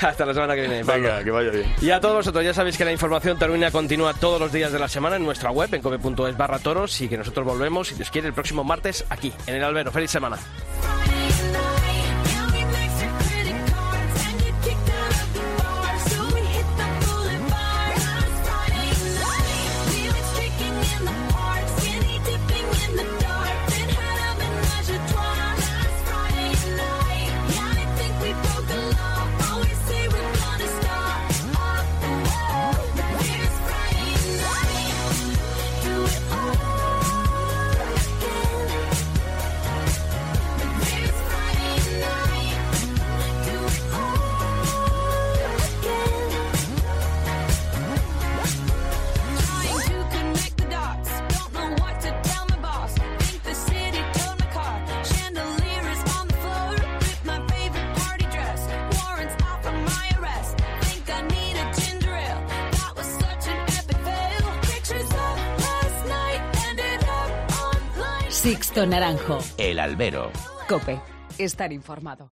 Hasta la semana que viene. Pablo. Venga, que vaya bien. Y a todos vosotros, ya sabéis que la información taurina continúa todos los días de la semana en nuestra web, en cope.es barra toros, y que nosotros volvemos, si Dios quiere, el próximo martes aquí, en el Albero. ¡Feliz semana! Naranjo. El albero. Cope. Estar informado.